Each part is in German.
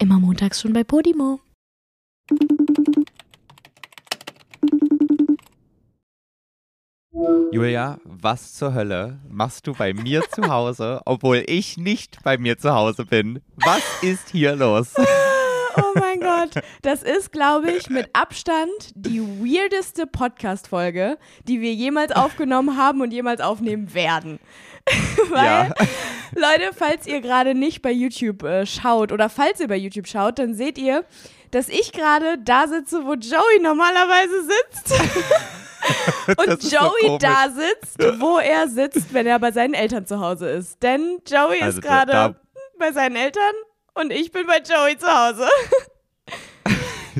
Immer montags schon bei Podimo. Julia, was zur Hölle machst du bei mir zu Hause, obwohl ich nicht bei mir zu Hause bin? Was ist hier los? Oh mein Gott, das ist, glaube ich, mit Abstand die weirdeste Podcast-Folge, die wir jemals aufgenommen haben und jemals aufnehmen werden. Weil, Ja. Leute, falls ihr gerade nicht bei YouTube äh, schaut oder falls ihr bei YouTube schaut, dann seht ihr, dass ich gerade da sitze, wo Joey normalerweise sitzt. und so Joey da sitzt, wo er sitzt, wenn er bei seinen Eltern zu Hause ist. Denn Joey Also ist gerade bei seinen Eltern und ich bin bei Joey zu Hause.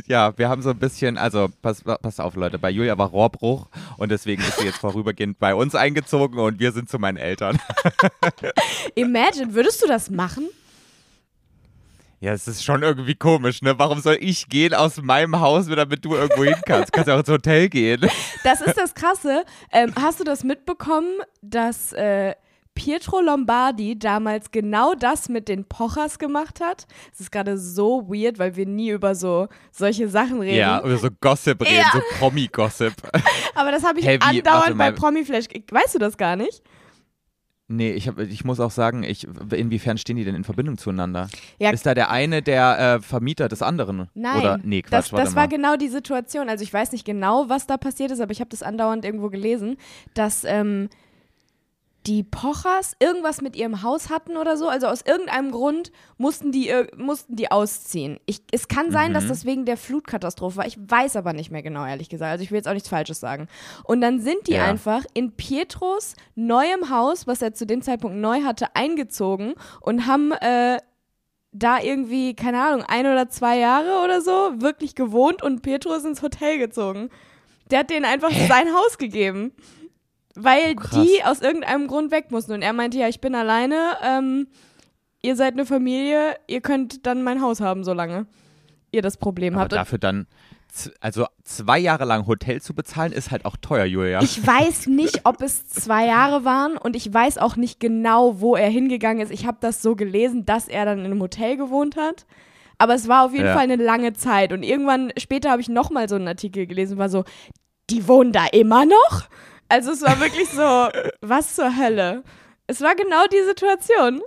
Ja, wir haben so ein bisschen, also pass, pass auf Leute, bei Julia war Rohrbruch und deswegen ist sie jetzt vorübergehend bei uns eingezogen und wir sind zu meinen Eltern. Imagine, würdest du das machen? Ja, es ist schon irgendwie komisch, ne? Warum soll ich gehen aus meinem Haus, damit du irgendwo hin kannst? Kannst ja auch ins Hotel gehen. Das ist das Krasse. Ähm, hast du das mitbekommen, dass äh, Pietro Lombardi damals genau das mit den Pochers gemacht hat? Es ist gerade so weird, weil wir nie über so solche Sachen reden. Ja, oder so Gossip reden, Ja. so Promi-Gossip. Aber das habe ich warte andauernd bei. Promiflash. Weißt du das gar nicht? Nee, ich, hab, ich muss auch sagen, ich, inwiefern stehen die denn in Verbindung zueinander? Ja. Ist da der eine der äh, Vermieter des anderen? Nein. Oder, nee, Quatsch, das, das war genau die Situation. Also ich weiß nicht genau, was da passiert ist, aber ich habe das andauernd irgendwo gelesen, dass ähm, die Pochers irgendwas mit ihrem Haus hatten oder so. Also aus irgendeinem Grund mussten die, ir- mussten die ausziehen. Ich, es kann sein, Mhm. dass das wegen der Flutkatastrophe war. Ich weiß aber nicht mehr genau, ehrlich gesagt. Also ich will jetzt auch nichts Falsches sagen. Und dann sind die Ja. einfach in Pietros neuem Haus, was er zu dem Zeitpunkt neu hatte, eingezogen und haben äh, da irgendwie, keine Ahnung, ein oder zwei Jahre oder so wirklich gewohnt und Pietro ist ins Hotel gezogen. Der hat denen einfach sein Haus gegeben. Weil Oh, krass. die aus irgendeinem Grund weg mussten. Und er meinte, ja, ich bin alleine, ähm, ihr seid eine Familie, ihr könnt dann mein Haus haben, solange ihr das Problem Aber habt. Dafür dann, also zwei Jahre lang Hotel zu bezahlen, ist halt auch teuer, Julia. Ich weiß nicht, ob es zwei Jahre waren und ich weiß auch nicht genau, wo er hingegangen ist. Ich habe das so gelesen, dass er dann in einem Hotel gewohnt hat. Aber es war auf jeden Ja. Fall eine lange Zeit. Und irgendwann später habe ich nochmal so einen Artikel gelesen, war so, die wohnen da immer noch? Also es war wirklich so, was zur Hölle? Es war genau die Situation.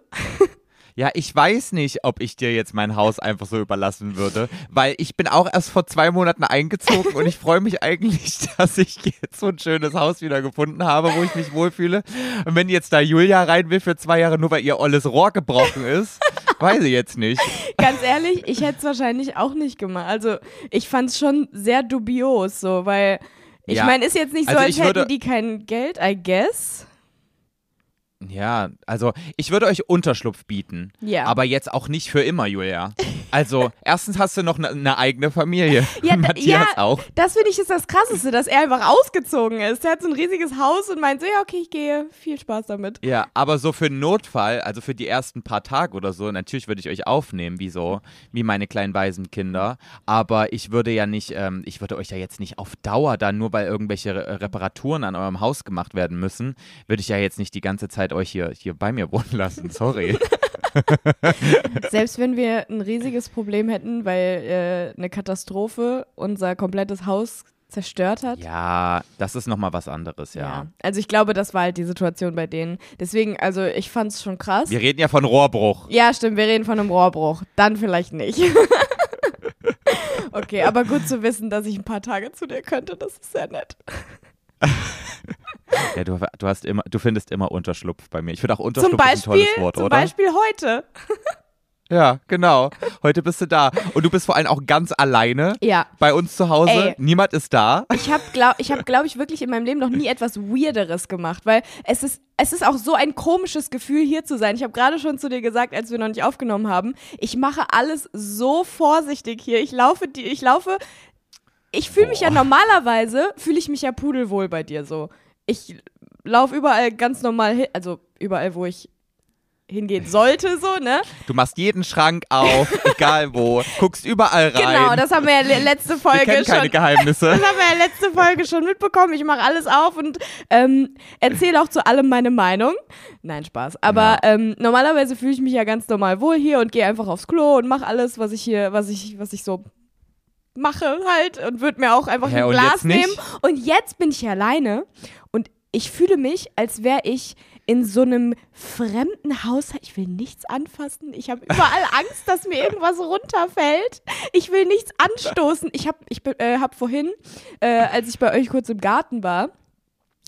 Ja, ich weiß nicht, ob ich dir jetzt mein Haus einfach so überlassen würde, weil ich bin auch erst vor zwei Monaten eingezogen und ich freue mich eigentlich, dass ich jetzt so ein schönes Haus wieder gefunden habe, wo ich mich wohlfühle. Und wenn jetzt da Julia rein will für zwei Jahre, nur weil ihr olles Rohr gebrochen ist, weiß ich jetzt nicht. Ganz ehrlich, ich hätte es wahrscheinlich auch nicht gemacht. Also ich fand es schon sehr dubios, so, weil ich Ja. meine, ist jetzt nicht so, Also als ich würde- hätten die kein Geld, I guess. Ja, also ich würde euch Unterschlupf bieten. Ja. Aber jetzt auch nicht für immer, Julia. Also, erstens hast du noch eine ne eigene Familie. Ja, Matthias ja, auch. Das finde ich ist das Krasseste, dass er einfach ausgezogen ist. Der hat so ein riesiges Haus und meint so, ja, okay, ich gehe. Viel Spaß damit. Ja, aber so für einen Notfall, also für die ersten paar Tage oder so, natürlich würde ich euch aufnehmen, wie so, wie meine kleinen Waisenkinder. Aber ich würde ja nicht, ähm, ich würde euch ja jetzt nicht auf Dauer dann, nur weil irgendwelche Re Reparaturen an eurem Haus gemacht werden müssen, würde ich ja jetzt nicht die ganze Zeit euch hier, hier bei mir wohnen lassen. Sorry. Selbst wenn wir ein riesiges Problem hätten, weil äh, eine Katastrophe unser komplettes Haus zerstört hat. ja, das ist nochmal was anderes, ja. Also ich glaube, das war halt die Situation bei denen. Deswegen, also ich fand es schon krass. Wir reden ja von Rohrbruch. Ja, stimmt, wir reden von einem Rohrbruch. Dann vielleicht nicht. okay, aber gut zu wissen, dass ich ein paar Tage zu dir könnte, das ist sehr nett. Ja, du, du hast immer, du findest immer Unterschlupf bei mir. Ich finde auch Unterschlupf Zum ist ein Beispiel, tolles Wort, zum oder? Beispiel heute. Ja, genau. Heute bist du da. Und du bist vor allem auch ganz alleine Ja. bei uns zu Hause. Ey. Niemand ist da. Ich habe, glaube ich, hab, glaub ich, wirklich in meinem Leben noch nie etwas Weirderes gemacht, weil es ist, es ist auch so ein komisches Gefühl, hier zu sein. Ich habe gerade schon zu dir gesagt, als wir noch nicht aufgenommen haben, ich mache alles so vorsichtig hier. Ich laufe, die, ich laufe, ich fühle mich ja normalerweise, fühle ich mich ja pudelwohl bei dir so. Ich laufe überall ganz normal hin, also überall, wo ich hingehen sollte, so, ne? Du machst jeden Schrank auf, egal wo, guckst überall rein. Genau, das haben wir ja le- letzte Wir Folge keine schon. Geheimnisse. Das haben wir ja letzte Folge schon mitbekommen. Ich mache alles auf und ähm, erzähle auch zu allem meine Meinung. Nein, Spaß. Aber ähm, normalerweise fühle ich mich ja ganz normal wohl hier und gehe einfach aufs Klo und mache alles, was ich hier, was ich, was ich so mache halt und würde mir auch einfach Hä, ein Glas nehmen. Und jetzt bin ich hier alleine ich fühle mich, als wäre ich in so einem fremden Haushalt. Ich will nichts anfassen. Ich habe überall Angst, dass mir irgendwas runterfällt. Ich will nichts anstoßen. Ich habe ich, äh, hab vorhin, äh, als ich bei euch kurz im Garten war,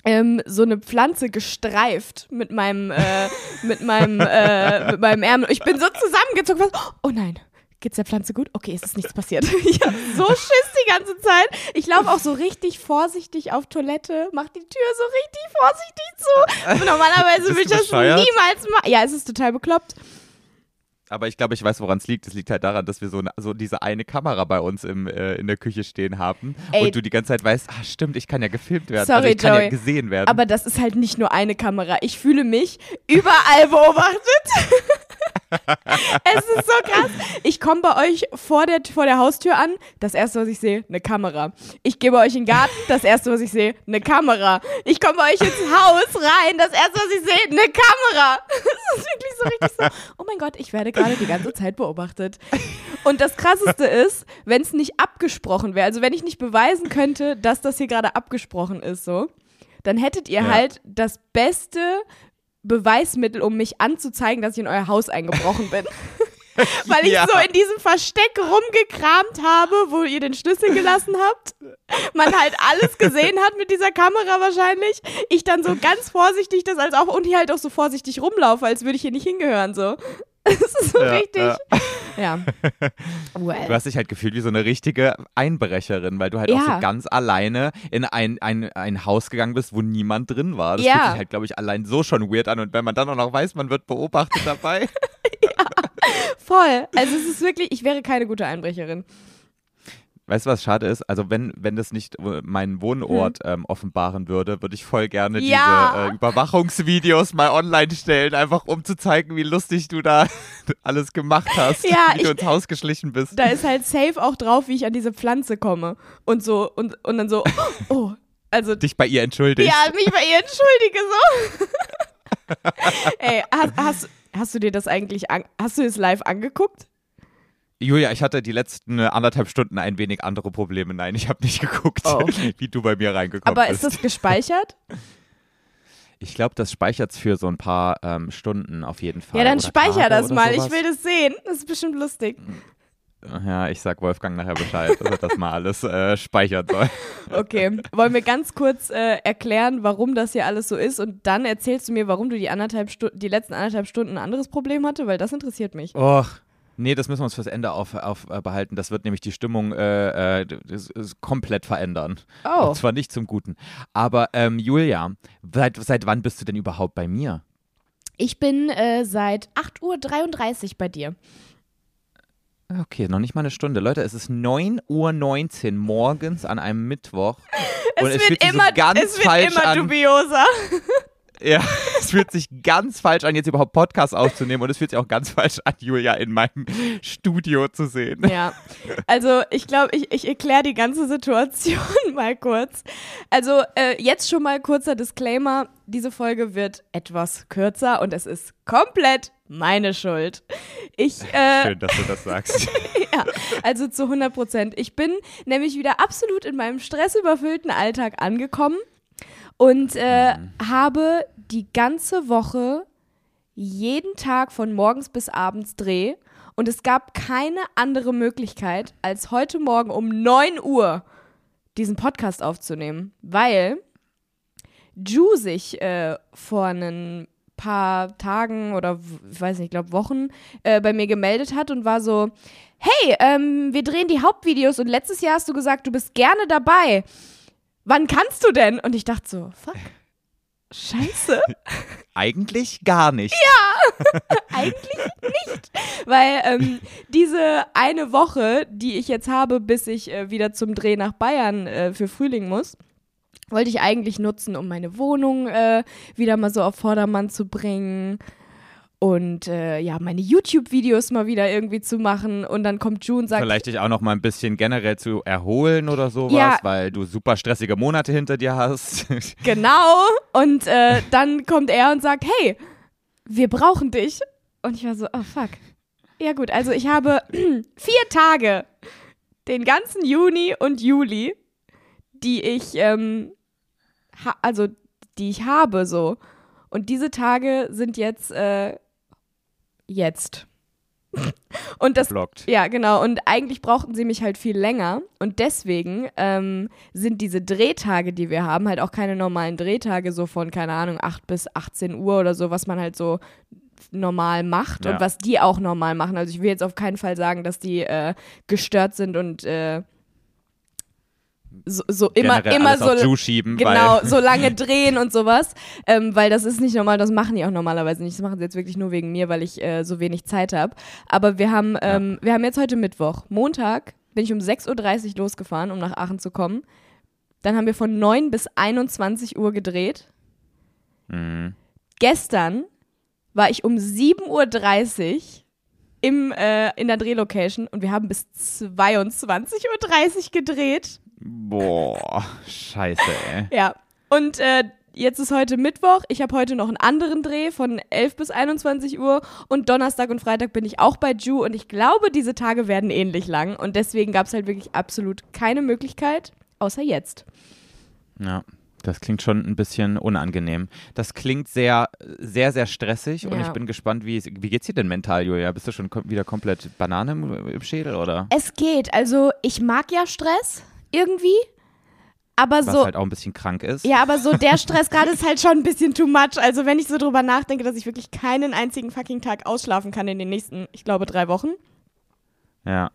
ähm, so eine Pflanze gestreift mit meinem, äh, mit meinem, äh, mit meinem Ärmel. Ich bin so zusammengezogen. Was, oh nein. Geht's der Pflanze gut? Okay, es ist nichts passiert. Ich habe so Schiss die ganze Zeit. Ich laufe auch so richtig vorsichtig auf Toilette, mach die Tür so richtig vorsichtig zu. Und normalerweise würde ich das bescheuert? niemals machen. Ja, es ist total bekloppt. Aber ich glaube, ich weiß, woran es liegt. Es liegt halt daran, dass wir so, so diese eine Kamera bei uns im, äh, in der Küche stehen haben. Ey. Und du die ganze Zeit weißt, ah stimmt, ich kann ja gefilmt werden. Sorry, also ich kann Joey. ja gesehen werden. Aber das ist halt nicht nur eine Kamera. Ich fühle mich überall beobachtet. Es ist so krass. Ich komme bei euch vor der, vor der Haustür an. Das erste, was ich sehe, eine Kamera. Ich gehe bei euch in den Garten. Das erste, was ich sehe, eine Kamera. Ich komme bei euch ins Haus rein. Das erste, was ich sehe, eine Kamera. Das ist wirklich so richtig so. Oh mein Gott, ich werde gerade die ganze Zeit beobachtet. Und das Krasseste ist, wenn es nicht abgesprochen wäre, also wenn ich nicht beweisen könnte, dass das hier gerade abgesprochen ist, so, dann hättet ihr Ja. halt das beste Beweismittel, um mich anzuzeigen, dass ich in euer Haus eingebrochen bin. Weil ich Ja. so in diesem Versteck rumgekramt habe, wo ihr den Schlüssel gelassen habt. Man halt alles gesehen hat mit dieser Kamera wahrscheinlich. Ich dann so ganz vorsichtig das als auch und hier halt auch so vorsichtig rumlaufe, als würde ich hier nicht hingehören so. Das ist so Ja, richtig. ja. Ja. Du Well. hast dich halt gefühlt wie so eine richtige Einbrecherin, weil du halt auch Ja. so ganz alleine in ein, ein, ein Haus gegangen bist, wo niemand drin war. Das Ja. fühlt sich halt, glaube ich, allein so schon weird an. Und wenn man dann auch noch weiß, man wird beobachtet dabei. Voll. Also es ist wirklich, ich wäre keine gute Einbrecherin. Weißt du, was schade ist? Also wenn, wenn das nicht äh, meinen Wohnort ähm, offenbaren würde, würde ich voll gerne Hm. Ja. diese äh, Überwachungsvideos mal online stellen, einfach um zu zeigen, wie lustig du da alles gemacht hast, Ja, wie du ich- ins Haus geschlichen bist. Da ist halt safe auch drauf, wie ich an diese Pflanze komme. Und so, und, und dann so, oh, also Dich bei ihr entschuldigt. Ja, mich bei ihr entschuldige so. Ey, hast, hast, hast du dir das eigentlich, an, hast du es live angeguckt? Julia, ich hatte die letzten anderthalb Stunden ein wenig andere Probleme. Nein, ich habe nicht geguckt, Oh. wie du bei mir reingekommen Aber bist. ist das gespeichert? ich glaube, das speichert für so ein paar ähm, Stunden auf jeden Fall. ja, dann oder speicher Tage das mal. sowas. Ich will das sehen. Das ist bestimmt lustig. Ja, ich sag Wolfgang nachher Bescheid, dass er das mal alles äh, speichern soll. Okay. Wollen wir ganz kurz äh, erklären, warum das hier alles so ist und dann erzählst du mir, warum du die, anderthalb Stu die letzten anderthalb Stunden ein anderes Problem hatte, weil das interessiert mich. Och. Nee, das müssen wir uns fürs Ende auf, auf äh, behalten. Das wird nämlich die Stimmung äh, äh, komplett verändern. Oh. Und zwar nicht zum Guten. Aber ähm, Julia, seit, seit wann bist du denn überhaupt bei mir? Ich bin äh, seit 8.33 Uhr bei dir. Okay, noch nicht mal eine Stunde. Leute, es ist 9.19 Uhr morgens an einem Mittwoch. Es Und es wird fühlt sich immer, so ganz es wird falsch immer an. dubioser. Ja, es fühlt sich ganz falsch an, jetzt überhaupt Podcast aufzunehmen. Und es fühlt sich auch ganz falsch an, Julia in meinem Studio zu sehen. Ja, also ich glaube, ich, ich erkläre die ganze Situation mal kurz. Also äh, jetzt schon mal kurzer Disclaimer, diese Folge wird etwas kürzer und es ist komplett meine Schuld. Ich, äh, Schön, dass du das sagst. ja, also zu 100 Prozent. Ich bin nämlich wieder absolut in meinem stressüberfüllten Alltag angekommen und äh, habe die ganze Woche jeden Tag von morgens bis abends Dreh. Und es gab keine andere Möglichkeit, als heute Morgen um 9 Uhr diesen Podcast aufzunehmen, weil Ju sich äh, vor ein paar Tagen oder ich weiß nicht, ich glaube Wochen äh, bei mir gemeldet hat und war so, hey, ähm, wir drehen die Hauptvideos und letztes Jahr hast du gesagt, du bist gerne dabei. Wann kannst du denn? Und ich dachte so, fuck. Scheiße. Eigentlich gar nicht. Eigentlich nicht. Weil ähm, diese eine Woche, die ich jetzt habe, bis ich äh, wieder zum Dreh nach Bayern äh, für Frühling muss, wollte ich eigentlich nutzen, um meine Wohnung äh, wieder mal so auf Vordermann zu bringen. Und äh, ja, meine YouTube-Videos mal wieder irgendwie zu machen. Und dann kommt Ju und sagt. Vielleicht dich auch noch mal ein bisschen generell zu erholen oder sowas, Ja. weil du super stressige Monate hinter dir hast. Genau. Und äh, dann kommt er und sagt, hey, wir brauchen dich. Und ich war so, oh fuck. Ja gut, also ich habe vier Tage, den ganzen Juni und Juli, die ich, ähm, also die ich habe so. Und diese Tage sind jetzt, äh, jetzt. Und das Blockt. ja, genau. Und eigentlich brauchten sie mich halt viel länger. Und deswegen ähm, sind diese Drehtage, die wir haben, halt auch keine normalen Drehtage, so von, keine Ahnung, 8 bis 18 Uhr oder so, was man halt so normal macht Ja. und was die auch normal machen. Also ich will jetzt auf keinen Fall sagen, dass die äh, gestört sind und äh, so, so immer, Generell immer so Ju schieben, Genau, so lange drehen und sowas. Ähm, weil das ist nicht normal, das machen die auch normalerweise nicht. Das machen sie jetzt wirklich nur wegen mir, weil ich äh, so wenig Zeit habe. Aber wir haben, ähm, wir haben jetzt heute Mittwoch. Montag bin ich um 6.30 Uhr losgefahren, um nach Aachen zu kommen. Dann haben wir von 9 bis 21 Uhr gedreht. Mhm. Gestern war ich um 7.30 Uhr im, äh, in der Drehlocation und wir haben bis 22.30 Uhr gedreht. Boah, scheiße, ey. Ja. Und äh, jetzt ist heute Mittwoch. Ich habe heute noch einen anderen Dreh von 11 bis 21 Uhr. Und Donnerstag und Freitag bin ich auch bei Ju. Und ich glaube, diese Tage werden ähnlich lang. Und deswegen gab es halt wirklich absolut keine Möglichkeit, außer jetzt. Ja, das klingt schon ein bisschen unangenehm. Das klingt sehr, sehr, sehr stressig und Ja. ich bin gespannt, wie, wie geht's dir denn mental, Julia? Bist du schon kom wieder komplett Banane im, im Schädel oder? Es geht. Also, ich mag ja Stress irgendwie. Aber Was so. halt auch ein bisschen krank ist. Ja, aber so der Stress gerade ist halt schon ein bisschen too much. Also, wenn ich so drüber nachdenke, dass ich wirklich keinen einzigen fucking Tag ausschlafen kann in den nächsten, ich glaube, drei Wochen. Ja.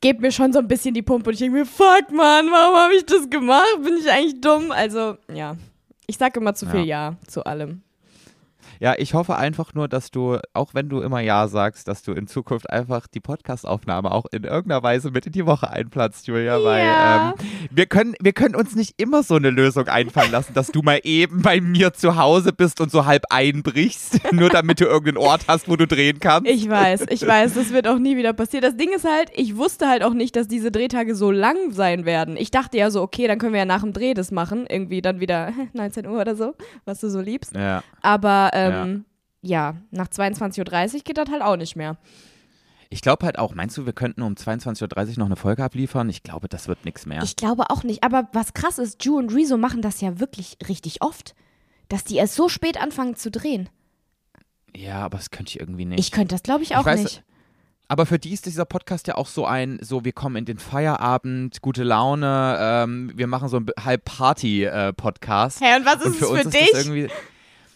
gebt mir schon so ein bisschen die Pumpe und ich denke mir, fuck man, warum habe ich das gemacht? Bin ich eigentlich dumm? Also, ja. Ich sage immer zu viel ja. zu allem. Ja, ich hoffe einfach nur, dass du, auch wenn du immer Ja sagst, dass du in Zukunft einfach die Podcastaufnahme auch in irgendeiner Weise mit in die Woche einplatzt, Julia, Ja. weil ähm, wir, können, wir können uns nicht immer so eine Lösung einfallen lassen, dass du mal eben bei mir zu Hause bist und so halb einbrichst, nur damit du irgendeinen Ort hast, wo du drehen kannst. Ich weiß, ich weiß, das wird auch nie wieder passieren. Das Ding ist halt, ich wusste halt auch nicht, dass diese Drehtage so lang sein werden. Ich dachte ja so, okay, dann können wir ja nach dem Dreh das machen. Irgendwie dann wieder 19 Uhr oder so, was du so liebst. ja. Aber ähm, ja. nach 22.30 Uhr geht das halt auch nicht mehr. Ich glaube halt auch, meinst du, wir könnten um 22.30 Uhr noch eine Folge abliefern? Ich glaube, das wird nichts mehr. Ich glaube auch nicht. Aber was krass ist, Ju und Rezo machen das ja wirklich richtig oft. Dass die erst so spät anfangen zu drehen. ja, aber das könnte ich irgendwie nicht. Ich könnte das, glaube ich, auch weiß, nicht. Aber für die ist dieser Podcast ja auch so ein, so wir kommen in den Feierabend, gute Laune, ähm, wir machen so ein halb Party-Podcast. Hä, und was ist und für es für ist dich? das irgendwie.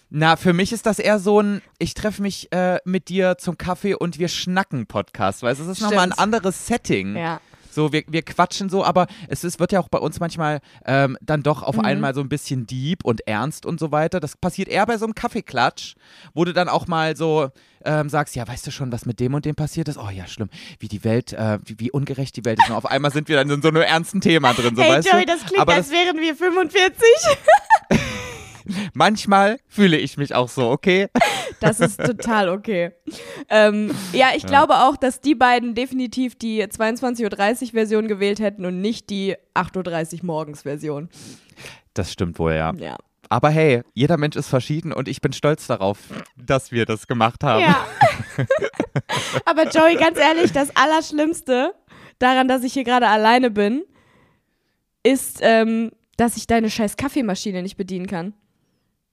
Na, für mich ist das eher so ein, ich treffe mich äh, mit dir zum Kaffee und wir schnacken Podcast, weil es ist nochmal ein anderes Setting. Ja. So, wir, wir quatschen so, aber es ist, wird ja auch bei uns manchmal ähm, dann doch Mhm. auf einmal so ein bisschen deep und ernst und so weiter. Das passiert eher bei so einem Kaffeeklatsch, wo du dann auch mal so ähm, sagst, ja, weißt du schon, was mit dem und dem passiert ist? Oh ja, schlimm, wie die Welt, äh, wie, wie ungerecht die Welt ist. Und auf einmal sind wir dann in so einem ernsten Thema drin, so hey weißt Joey, das klingt, aber als das, wären wir 45. manchmal fühle ich mich auch so, okay? Das ist total okay. Ähm, ja, ich glaube auch, dass die beiden definitiv die 22.30 Uhr Version gewählt hätten und nicht die 8.30 Uhr morgens Version. Das stimmt wohl, ja. Ja. Aber hey, jeder Mensch ist verschieden und ich bin stolz darauf, dass wir das gemacht haben. Ja. Aber Joey, ganz ehrlich, das Allerschlimmste daran, dass ich hier gerade alleine bin, ist, ähm, dass ich deine scheiß Kaffeemaschine nicht bedienen kann.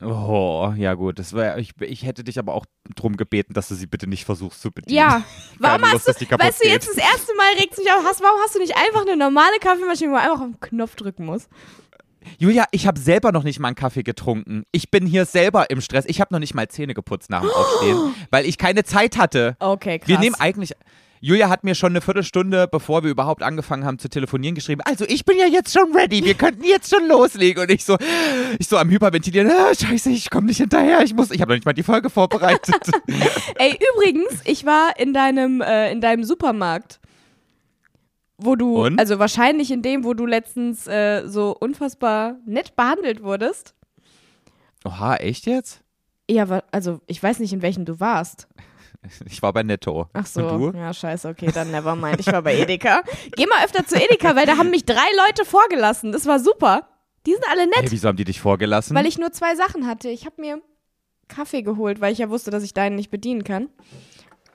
Oh, ja gut. Das war, ich, ich hätte dich aber auch drum gebeten, dass du sie bitte nicht versuchst zu bedienen. Ja, warum Keine hast Lust, du, dass die weißt du, jetzt geht. das erste Mal regt mich auf, hast, warum hast du nicht einfach eine normale Kaffeemaschine, wo man einfach auf den Knopf drücken muss? Julia, ich habe selber noch nicht mal einen Kaffee getrunken. Ich bin hier selber im Stress. Ich habe noch nicht mal Zähne geputzt nach dem Aufstehen, weil ich keine Zeit hatte. Okay, krass. Wir nehmen eigentlich. Julia hat mir schon eine Viertelstunde, bevor wir überhaupt angefangen haben zu telefonieren, geschrieben, also ich bin ja jetzt schon ready, wir könnten jetzt schon loslegen. Und ich so, ich so am Hyperventilieren, ah, scheiße, ich komme nicht hinterher, ich muss, ich habe noch nicht mal die Folge vorbereitet. Ey, übrigens, ich war in deinem, äh, in deinem Supermarkt, wo du, Und? also wahrscheinlich in dem, wo du letztens äh, so unfassbar nett behandelt wurdest. Oha, echt jetzt? Ja, also ich weiß nicht, in welchem du warst. Ich war bei Netto. Ach so. Und du? Ja, scheiße, okay, dann never mind. Ich war bei Edeka. Geh mal öfter zu Edeka, weil da haben mich drei Leute vorgelassen. Das war super. Die sind alle nett, Hey, wieso haben die dich vorgelassen? weil ich nur zwei Sachen hatte. Ich habe mir Kaffee geholt, weil ich ja wusste, dass ich deinen nicht bedienen kann.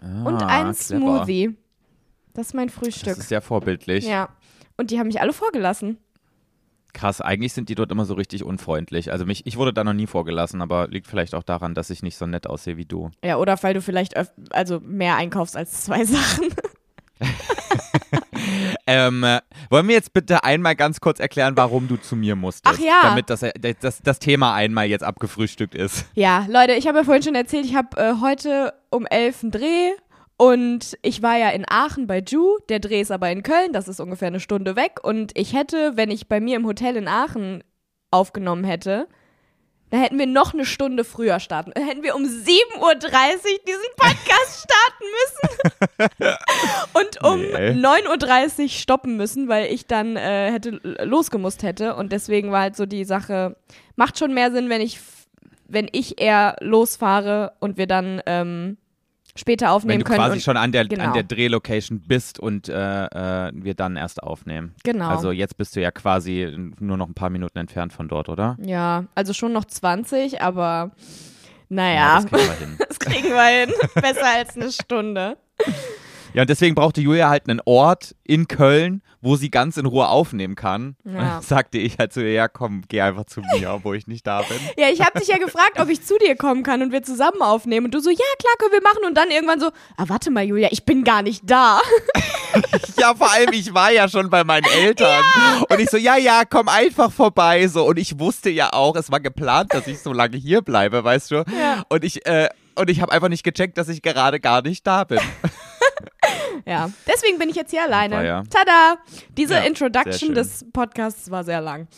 Und Ah, ein clever. Smoothie. Das ist mein Frühstück. Das ist sehr vorbildlich. Ja. Und die haben mich alle vorgelassen. Krass, eigentlich sind die dort immer so richtig unfreundlich. Also mich, ich wurde da noch nie vorgelassen, aber liegt vielleicht auch daran, dass ich nicht so nett aussehe wie du. Ja, oder weil du vielleicht also mehr einkaufst als zwei Sachen. Ähm, äh, wollen wir jetzt bitte einmal ganz kurz erklären, warum du zu mir musstest? Ach ja. Damit das, äh, das, das Thema einmal jetzt abgefrühstückt ist. Ja, Leute, ich habe ja vorhin schon erzählt, ich habe äh, heute um elf einen Dreh und ich war ja in Aachen bei Ju, der Dreh ist aber in Köln, das ist ungefähr eine Stunde weg und ich hätte, wenn ich bei mir im Hotel in Aachen aufgenommen hätte, da hätten wir noch eine Stunde früher starten. Da hätten wir um 7.30 Uhr diesen Podcast starten müssen. und um Nee. 9.30 Uhr stoppen müssen, weil ich dann äh, hätte losgemusst hätte. Und deswegen war halt so die Sache, macht schon mehr Sinn, wenn ich, wenn ich eher losfahre und wir dann ähm, später Wenn aufnehmen du können. quasi und, schon an der, genau. an der Drehlocation bist und äh, äh, wir dann erst aufnehmen. genau. Also jetzt bist du ja quasi nur noch ein paar Minuten entfernt von dort, oder? ja, also schon noch 20, aber naja, das kriegen wir hin. das kriegen wir hin. Besser als eine Stunde. Ja, und deswegen brauchte Julia halt einen Ort in Köln, wo sie ganz in Ruhe aufnehmen kann. Ja. sagte ich halt zu ihr, ja komm, geh einfach zu mir, obwohl ich nicht da bin. Ja, ich habe dich ja gefragt, ob ich zu dir kommen kann und wir zusammen aufnehmen. Und du so, ja, klar, können wir machen. Und dann irgendwann so, ah, warte mal, Julia, ich bin gar nicht da. Ja, vor allem, ich war ja schon bei meinen Eltern. Und ich so, ja, ja, komm einfach vorbei. So. Und ich wusste ja auch, es war geplant, dass ich so lange hier bleibe, weißt du? Ja. Und ich, äh, und ich habe einfach nicht gecheckt, dass ich gerade gar nicht da bin. Ja, deswegen bin ich jetzt hier alleine. Ja. Tada! Diese Ja, Introduction des Podcasts war sehr lang.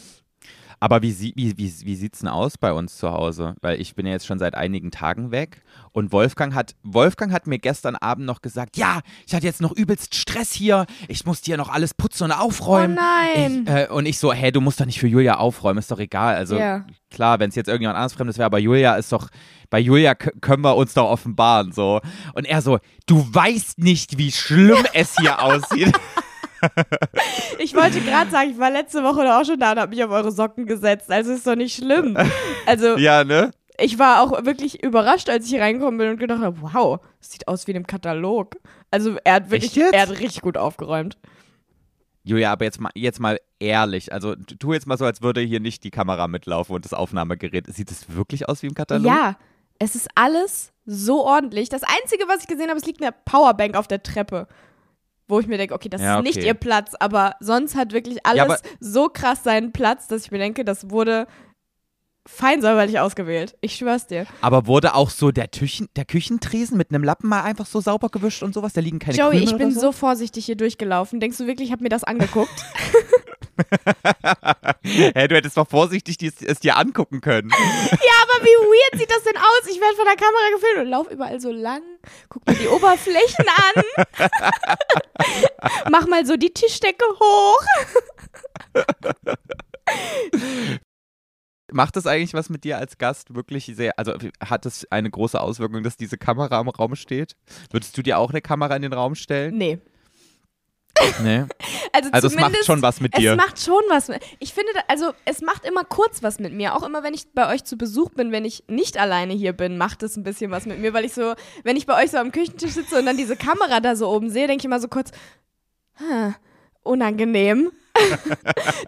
Aber wie, wie, wie, wie sieht's denn aus bei uns zu Hause? Weil ich bin ja jetzt schon seit einigen Tagen weg und Wolfgang hat, Wolfgang hat mir gestern Abend noch gesagt, ja, ich hatte jetzt noch übelst Stress hier, ich musste hier noch alles putzen und aufräumen. Oh nein. Ich, äh, und ich so, hä, du musst doch nicht für Julia aufräumen, ist doch egal. Also Ja. klar, wenn es jetzt irgendjemand anderes Fremdes wäre, aber Julia ist doch, bei Julia können wir uns doch offenbaren, so. Und er so, du weißt nicht, wie schlimm es hier aussieht. Ich wollte gerade sagen, ich war letzte Woche doch auch schon da und habe mich auf eure Socken gesetzt. Also ist doch nicht schlimm. Also ja, ne? Ich war auch wirklich überrascht, als ich hier reingekommen bin und gedacht habe, wow, das sieht aus wie in einem Katalog. Also er hat wirklich, er hat richtig gut aufgeräumt. Julia, aber jetzt mal, jetzt mal ehrlich, also tu- jetzt mal so, als würde hier nicht die Kamera mitlaufen und das Aufnahmegerät. Sieht es wirklich aus wie im Katalog? Ja, es ist alles so ordentlich. Das Einzige, was ich gesehen habe, es liegt eine Powerbank auf der Treppe. Wo ich mir denke, okay, das Ja, ist nicht okay. ihr Platz, aber sonst hat wirklich alles Ja, so krass seinen Platz, dass ich mir denke, das wurde fein säuberlich ausgewählt. Ich schwör's dir. Aber wurde auch so der, Tüchen, der Küchentresen mit einem Lappen mal einfach so sauber gewischt und sowas? Da liegen keine Joey, Krümel ich bin oder so vorsichtig hier durchgelaufen. Denkst du wirklich, ich habe mir das angeguckt? Hä, du hättest doch vorsichtig dies- es dir angucken können. ja, aber wie weird sieht das denn aus? Ich werde von der Kamera gefilmt und laufe überall so lang. Guck mir die Oberflächen an. Mach mal so die Tischdecke hoch. Macht das eigentlich was mit dir als Gast wirklich sehr, also hat es eine große Auswirkung, dass diese Kamera im Raum steht? Würdest du dir auch eine Kamera in den Raum stellen? Nee. Nee. Also, Also es macht schon was mit dir. Es macht schon was. mit- Ich finde, also es macht immer kurz was mit mir. Auch immer, wenn ich bei euch zu Besuch bin, wenn ich nicht alleine hier bin, macht es ein bisschen was mit mir, weil ich so, wenn ich bei euch so am Küchentisch sitze und dann diese Kamera da so oben sehe, denke ich immer so kurz, hm, unangenehm.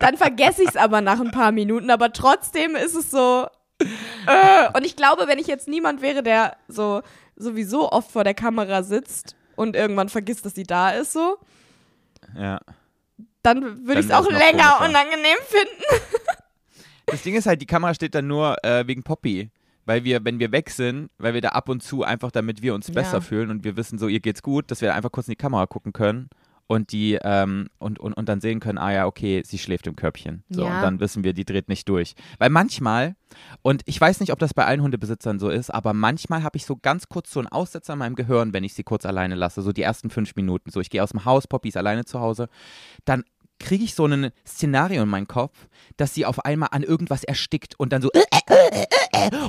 Dann vergesse ich es aber nach ein paar Minuten, aber trotzdem ist es so. Äh. Und ich glaube, wenn ich jetzt niemand wäre, der so sowieso oft vor der Kamera sitzt und irgendwann vergisst, dass sie da ist, so, Ja. dann würde ich es auch länger komischer. unangenehm finden. Das Ding ist halt, die Kamera steht dann nur äh, wegen Poppy. Weil wir, wenn wir weg sind, weil wir da ab und zu einfach, damit wir uns Ja. besser fühlen und wir wissen so, ihr geht's gut, dass wir einfach kurz in die Kamera gucken können und die, ähm, und, und, und dann sehen können, ah ja, okay, sie schläft im Körbchen. So, Ja. und dann wissen wir, die dreht nicht durch. Weil manchmal, und ich weiß nicht, ob das bei allen Hundebesitzern so ist, aber manchmal habe ich so ganz kurz so einen Aussetzer in meinem Gehirn, wenn ich sie kurz alleine lasse, so die ersten fünf Minuten. So, ich gehe aus dem Haus, Poppy ist alleine zu Hause, dann kriege ich so ein Szenario in meinen Kopf, dass sie auf einmal an irgendwas erstickt und dann so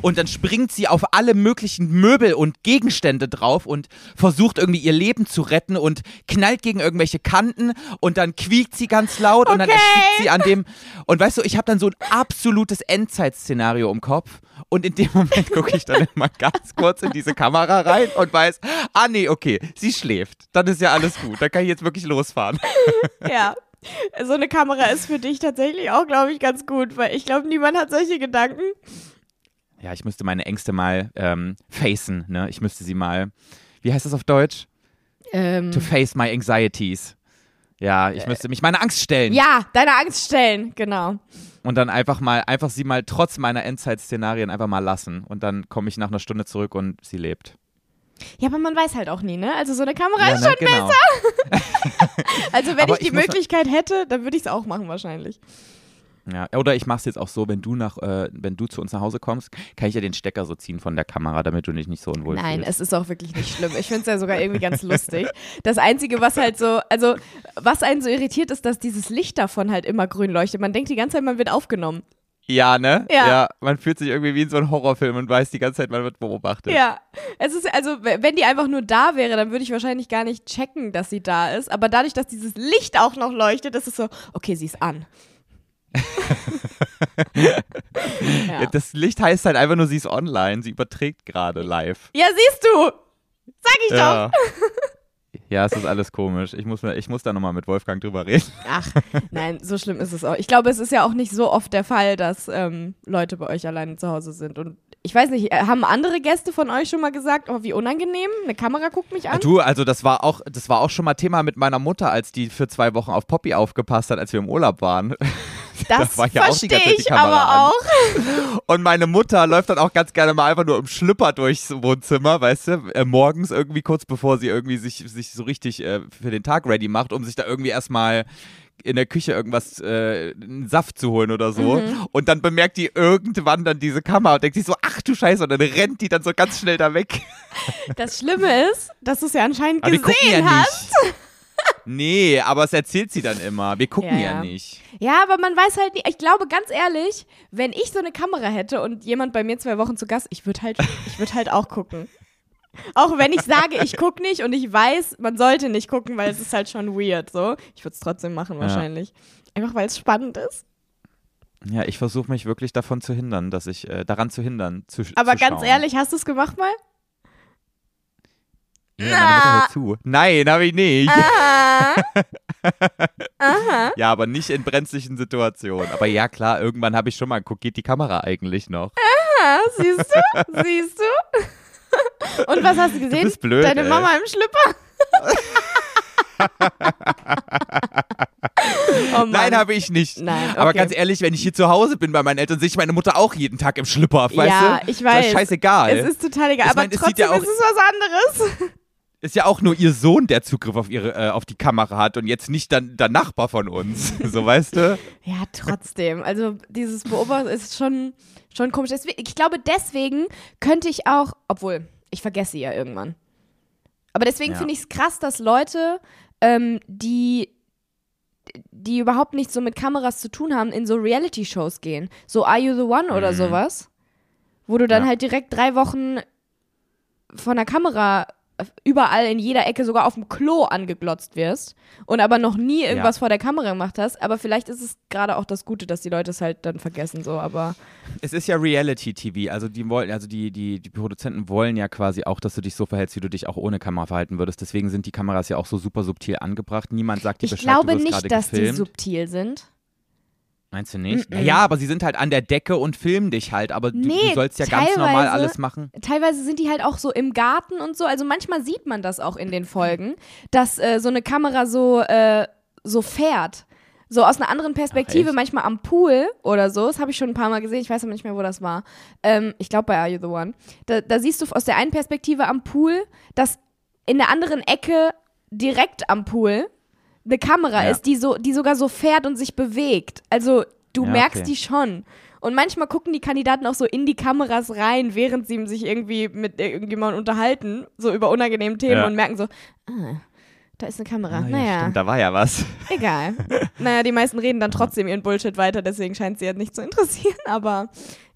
und dann springt sie auf alle möglichen Möbel und Gegenstände drauf und versucht irgendwie ihr Leben zu retten und knallt gegen irgendwelche Kanten und dann quiekt sie ganz laut und dann Okay. erstickt sie an dem und weißt du, ich habe dann so ein absolutes Endzeitszenario im Kopf und in dem Moment gucke ich dann immer ganz kurz in diese Kamera rein und weiß, ah nee, okay, sie schläft. Dann ist ja alles gut. Dann kann ich jetzt wirklich losfahren. Ja. So eine Kamera ist für dich tatsächlich auch, glaube ich, ganz gut, weil ich glaube, niemand hat solche Gedanken. Ja, ich müsste meine Ängste mal ähm, facen, ne? Ich müsste sie mal, wie heißt das auf Deutsch? Ähm, To face my anxieties. Ja, ich müsste mich meiner Angst stellen ja, deine Angst stellen, genau. und dann einfach mal, einfach sie mal trotz meiner Endzeitszenarien einfach mal lassen und dann komme ich nach einer Stunde zurück und sie lebt. Ja, aber man weiß halt auch nie, ne? Also so eine Kamera ja, ist ne, schon genau. Also wenn ich die ich Möglichkeit hätte, dann würde ich es auch machen wahrscheinlich. Ja, oder ich mache es jetzt auch so, wenn du nach, äh, wenn du zu uns nach Hause kommst, kann ich ja den Stecker so ziehen von der Kamera, damit du dich nicht so unwohl Nein, fühlst. es ist auch wirklich nicht schlimm. Ich finde es ja sogar irgendwie ganz lustig. Das Einzige, was halt so, also was einen so irritiert, ist, dass dieses Licht davon halt immer grün leuchtet. Man denkt die ganze Zeit, man wird aufgenommen. Ja, ne? Ja. man fühlt sich irgendwie wie in so einem Horrorfilm und weiß die ganze Zeit, man wird beobachtet. Ja, es ist also, wenn die einfach nur da wäre, dann würde ich wahrscheinlich gar nicht checken, dass sie da ist. Aber dadurch, dass dieses Licht auch noch leuchtet, ist es so, okay, sie ist an. Ja, ja. Das Licht heißt halt einfach nur, sie ist online, sie überträgt gerade live. ja, siehst du! Sag ich doch! Ja. Es ist alles komisch. Ich muss, ich muss da nochmal mit Wolfgang drüber reden. Ach, nein, so schlimm ist es auch. Ich glaube, es ist ja auch nicht so oft der Fall, dass ähm, Leute bei euch alleine zu Hause sind. Und ich weiß nicht, äh, haben andere Gäste von euch schon mal gesagt, oh, wie unangenehm, eine Kamera guckt mich an? Du, also das war auch, das war auch schon mal Thema mit meiner Mutter, als die für zwei Wochen auf Poppy aufgepasst hat, als wir im Urlaub waren. das war ja auch die verstehe ganze Zeit die ich Kamera aber an. auch. Und meine Mutter läuft dann auch ganz gerne mal einfach nur im Schlüpper durchs Wohnzimmer, weißt du, äh, morgens irgendwie kurz bevor sie irgendwie sich, sich so richtig äh, für den Tag ready macht, um sich da irgendwie erstmal in der Küche irgendwas, äh, einen Saft zu holen oder so. Mhm. Und dann bemerkt die irgendwann dann diese Kamera und denkt sich so, ach du Scheiße, und dann rennt die dann so ganz schnell da weg. Das Schlimme ist, dass du es ja anscheinend Aber gesehen ja hast. nicht. Nee, aber es erzählt sie dann immer. Wir gucken Ja, ja, ja. nicht. Ja, aber man weiß halt nicht. Ich glaube, ganz ehrlich, wenn ich so eine Kamera hätte und jemand bei mir zwei Wochen zu Gast, ich würde halt, ich würde halt auch gucken. Auch wenn ich sage, ich gucke nicht und ich weiß, man sollte nicht gucken, weil es ist halt schon weird. So, ich würde es trotzdem machen wahrscheinlich. Einfach weil es spannend ist. Ja, ich versuche mich wirklich davon zu hindern, dass ich, äh, daran zu hindern, zu Aber zu ganz schauen. ehrlich, hast du es gemacht mal? Ja, meine Mutter hört zu. Nein, habe ich nicht. Ah. Aha. Ja, aber nicht in brenzlichen Situationen. Aber ja, klar, irgendwann habe ich schon mal geguckt, geht die Kamera eigentlich noch? Ah, siehst du? Siehst du? Und was hast du gesehen? bist blöd, Deine ey. Mama im Schlüpper? oh. Nein, habe ich nicht. Nein, okay. Aber ganz ehrlich, wenn ich hier zu Hause bin bei meinen Eltern, sehe ich meine Mutter auch jeden Tag im Schlüpper, weißt ja, du? ich Ist doch weiß. scheißegal. Es ist total egal, Ich aber mein, es trotzdem sieht ja auch- ist es was anderes. Ist ja auch nur ihr Sohn, der Zugriff auf ihre, äh, auf die Kamera hat und jetzt nicht dann der Nachbar von uns. so, weißt du? Ja, trotzdem. Also dieses Beobachten ist schon, schon komisch. Ich glaube, deswegen könnte ich auch, obwohl, ich vergesse ja irgendwann. Aber deswegen Ja. finde ich es krass, dass Leute, ähm, die, die überhaupt nichts so mit Kameras zu tun haben, in so Reality-Shows gehen. So Are You the One oder Mhm. sowas. Wo du dann Ja. halt direkt drei Wochen von der Kamera überall in jeder Ecke, sogar auf dem Klo angeglotzt wirst und aber noch nie irgendwas Ja. vor der Kamera gemacht hast. Aber vielleicht ist es gerade auch das Gute, dass die Leute es halt dann vergessen, so, aber Es ist ja Reality-TV, also die wollen, also die, die, die Produzenten wollen ja quasi auch, dass du dich so verhältst, wie du dich auch ohne Kamera verhalten würdest. Deswegen sind die Kameras ja auch so super subtil angebracht. Niemand sagt dir ich Bescheid, glaube du wirst nicht, dass die subtil sind. Meinst du nicht? Mm-mm. Ja, aber sie sind halt an der Decke und filmen dich halt, aber du, Nee, du sollst ja ganz normal alles machen. Teilweise sind die halt auch so im Garten und so. Also manchmal sieht man das auch in den Folgen, dass äh, so eine Kamera so, äh, so fährt. So aus einer anderen Perspektive, echt? manchmal am Pool oder so. Das habe ich schon ein paar Mal gesehen. Ich weiß aber nicht mehr, wo das war. Ähm, ich glaube bei Are You the One. Da, da siehst du aus der einen Perspektive am Pool, dass in der anderen Ecke direkt am Pool eine Kamera Ja. ist, die so, die sogar so fährt und sich bewegt. Also du Ja, merkst okay. die schon. Und manchmal gucken die Kandidaten auch so in die Kameras rein, während sie sich irgendwie mit irgendjemandem unterhalten, so über unangenehme Themen Ja. und merken so, ah, Da ist eine Kamera. Ah, ja, naja, Stimmt, da war ja was. egal. naja, die meisten reden dann trotzdem ihren Bullshit weiter, deswegen scheint sie ja nicht zu interessieren, aber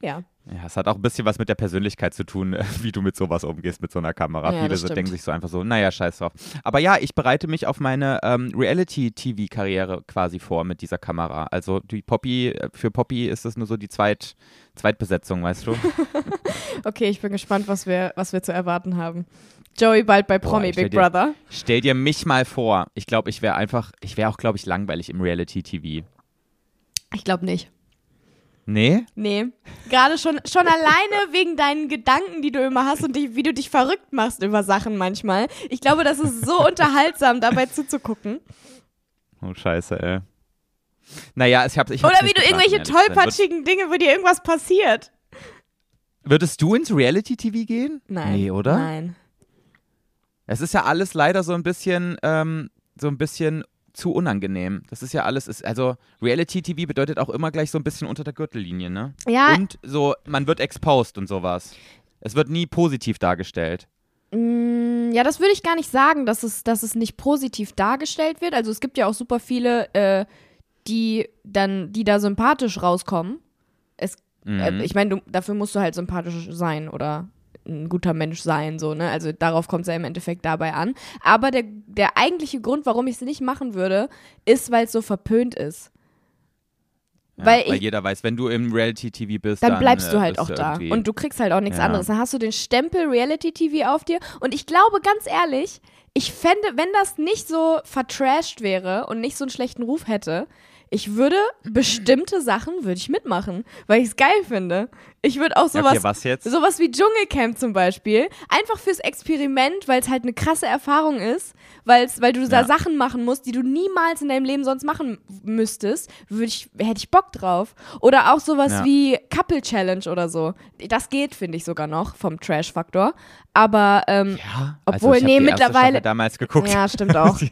ja. Ja, es hat auch ein bisschen was mit der Persönlichkeit zu tun, äh, wie du mit sowas umgehst, mit so einer Kamera. Ja, Viele so, denken sich so einfach so, naja, scheiß drauf. Aber ja, ich bereite mich auf meine ähm, Reality-TV-Karriere quasi vor mit dieser Kamera. Also die Poppy, äh, für Poppy ist das nur so die Zweit, Zweitbesetzung, weißt du? Okay, ich bin gespannt, was wir, was wir zu erwarten haben. Joey bald bei Boah, Promi stell Big dir- Brother. Stell dir mich mal vor. Ich glaube, ich wäre einfach, ich wäre auch, glaube ich, langweilig im Reality-TV. Ich glaube nicht. Nee? Nee. Gerade schon, schon alleine wegen deinen Gedanken, die du immer hast und die, wie du dich verrückt machst über Sachen manchmal. Ich glaube, das ist so unterhaltsam, dabei zuzugucken. Oh, scheiße, ey. Naja, ich hab's, ich hab's Oder wie du irgendwelche tollpatschigen Dinge, wo dir irgendwas passiert. Würd- Würdest du ins Reality-TV gehen? Nein. Nee, oder? Nein. Es ist ja alles leider so ein bisschen, ähm, so ein bisschen zu unangenehm. Das ist ja alles, ist, also Reality-TV bedeutet auch immer gleich so ein bisschen unter der Gürtellinie, ne? Ja, Und so, man wird exposed und sowas. Es wird nie positiv dargestellt. Mm, Ja, das würde ich gar nicht sagen, dass es, dass es nicht positiv dargestellt wird. Also es gibt ja auch super viele, äh, die dann, die da sympathisch rauskommen. Es, äh, Mhm. ich meine, dafür musst du halt sympathisch sein oder ein guter Mensch sein, so, ne? Also darauf kommt es ja im Endeffekt dabei an. Aber der, der eigentliche Grund, warum ich es nicht machen würde, ist, weil es so verpönt ist. Ja, weil weil ich- jeder weiß, wenn du im Reality-TV bist, dann dann, bleibst du äh, halt auch da. Und du kriegst halt auch nichts Ja. anderes. Dann hast du den Stempel Reality TV auf dir. Und ich glaube, ganz ehrlich, ich fände, wenn das nicht so vertrashed wäre und nicht so einen schlechten Ruf hätte, ich würde bestimmte Sachen würde ich mitmachen, weil ich es geil finde. Ich würde auch sowas, okay, was jetzt? sowas wie Dschungelcamp zum Beispiel, einfach fürs Experiment, weil es halt eine krasse Erfahrung ist, weil's, weil du da Ja. Sachen machen musst, die du niemals in deinem Leben sonst machen müsstest, würde ich, hätte ich Bock drauf. Oder auch sowas Ja. wie Couple Challenge oder so. Das geht, finde ich sogar noch vom Trash-Faktor. Aber ähm, Ja, also Obwohl, nee, mittlerweile- Staffel damals geguckt. ja, stimmt auch.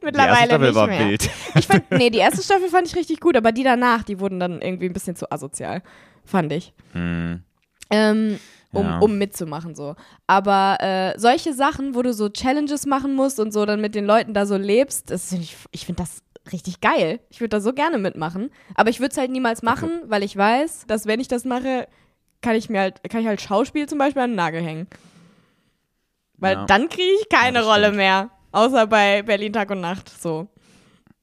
die erste mittlerweile Staffel nicht war mehr. wild. Ich fand, nee, die erste Staffel fand ich richtig gut, aber die danach, die wurden dann irgendwie ein bisschen zu asozial, fand ich. Hm. Ähm, um, Ja. um mitzumachen so. Aber äh, solche Sachen, wo du so Challenges machen musst und so dann mit den Leuten da so lebst, das ich, ich finde das richtig geil. Ich würde da so gerne mitmachen. Aber ich würde es halt niemals machen, weil ich weiß, dass wenn ich das mache, kann ich mir halt, kann ich halt Schauspiel zum Beispiel an den Nagel hängen. Weil Ja. dann kriege ich keine Ja, Rolle mehr. Außer bei Berlin Tag und Nacht. So.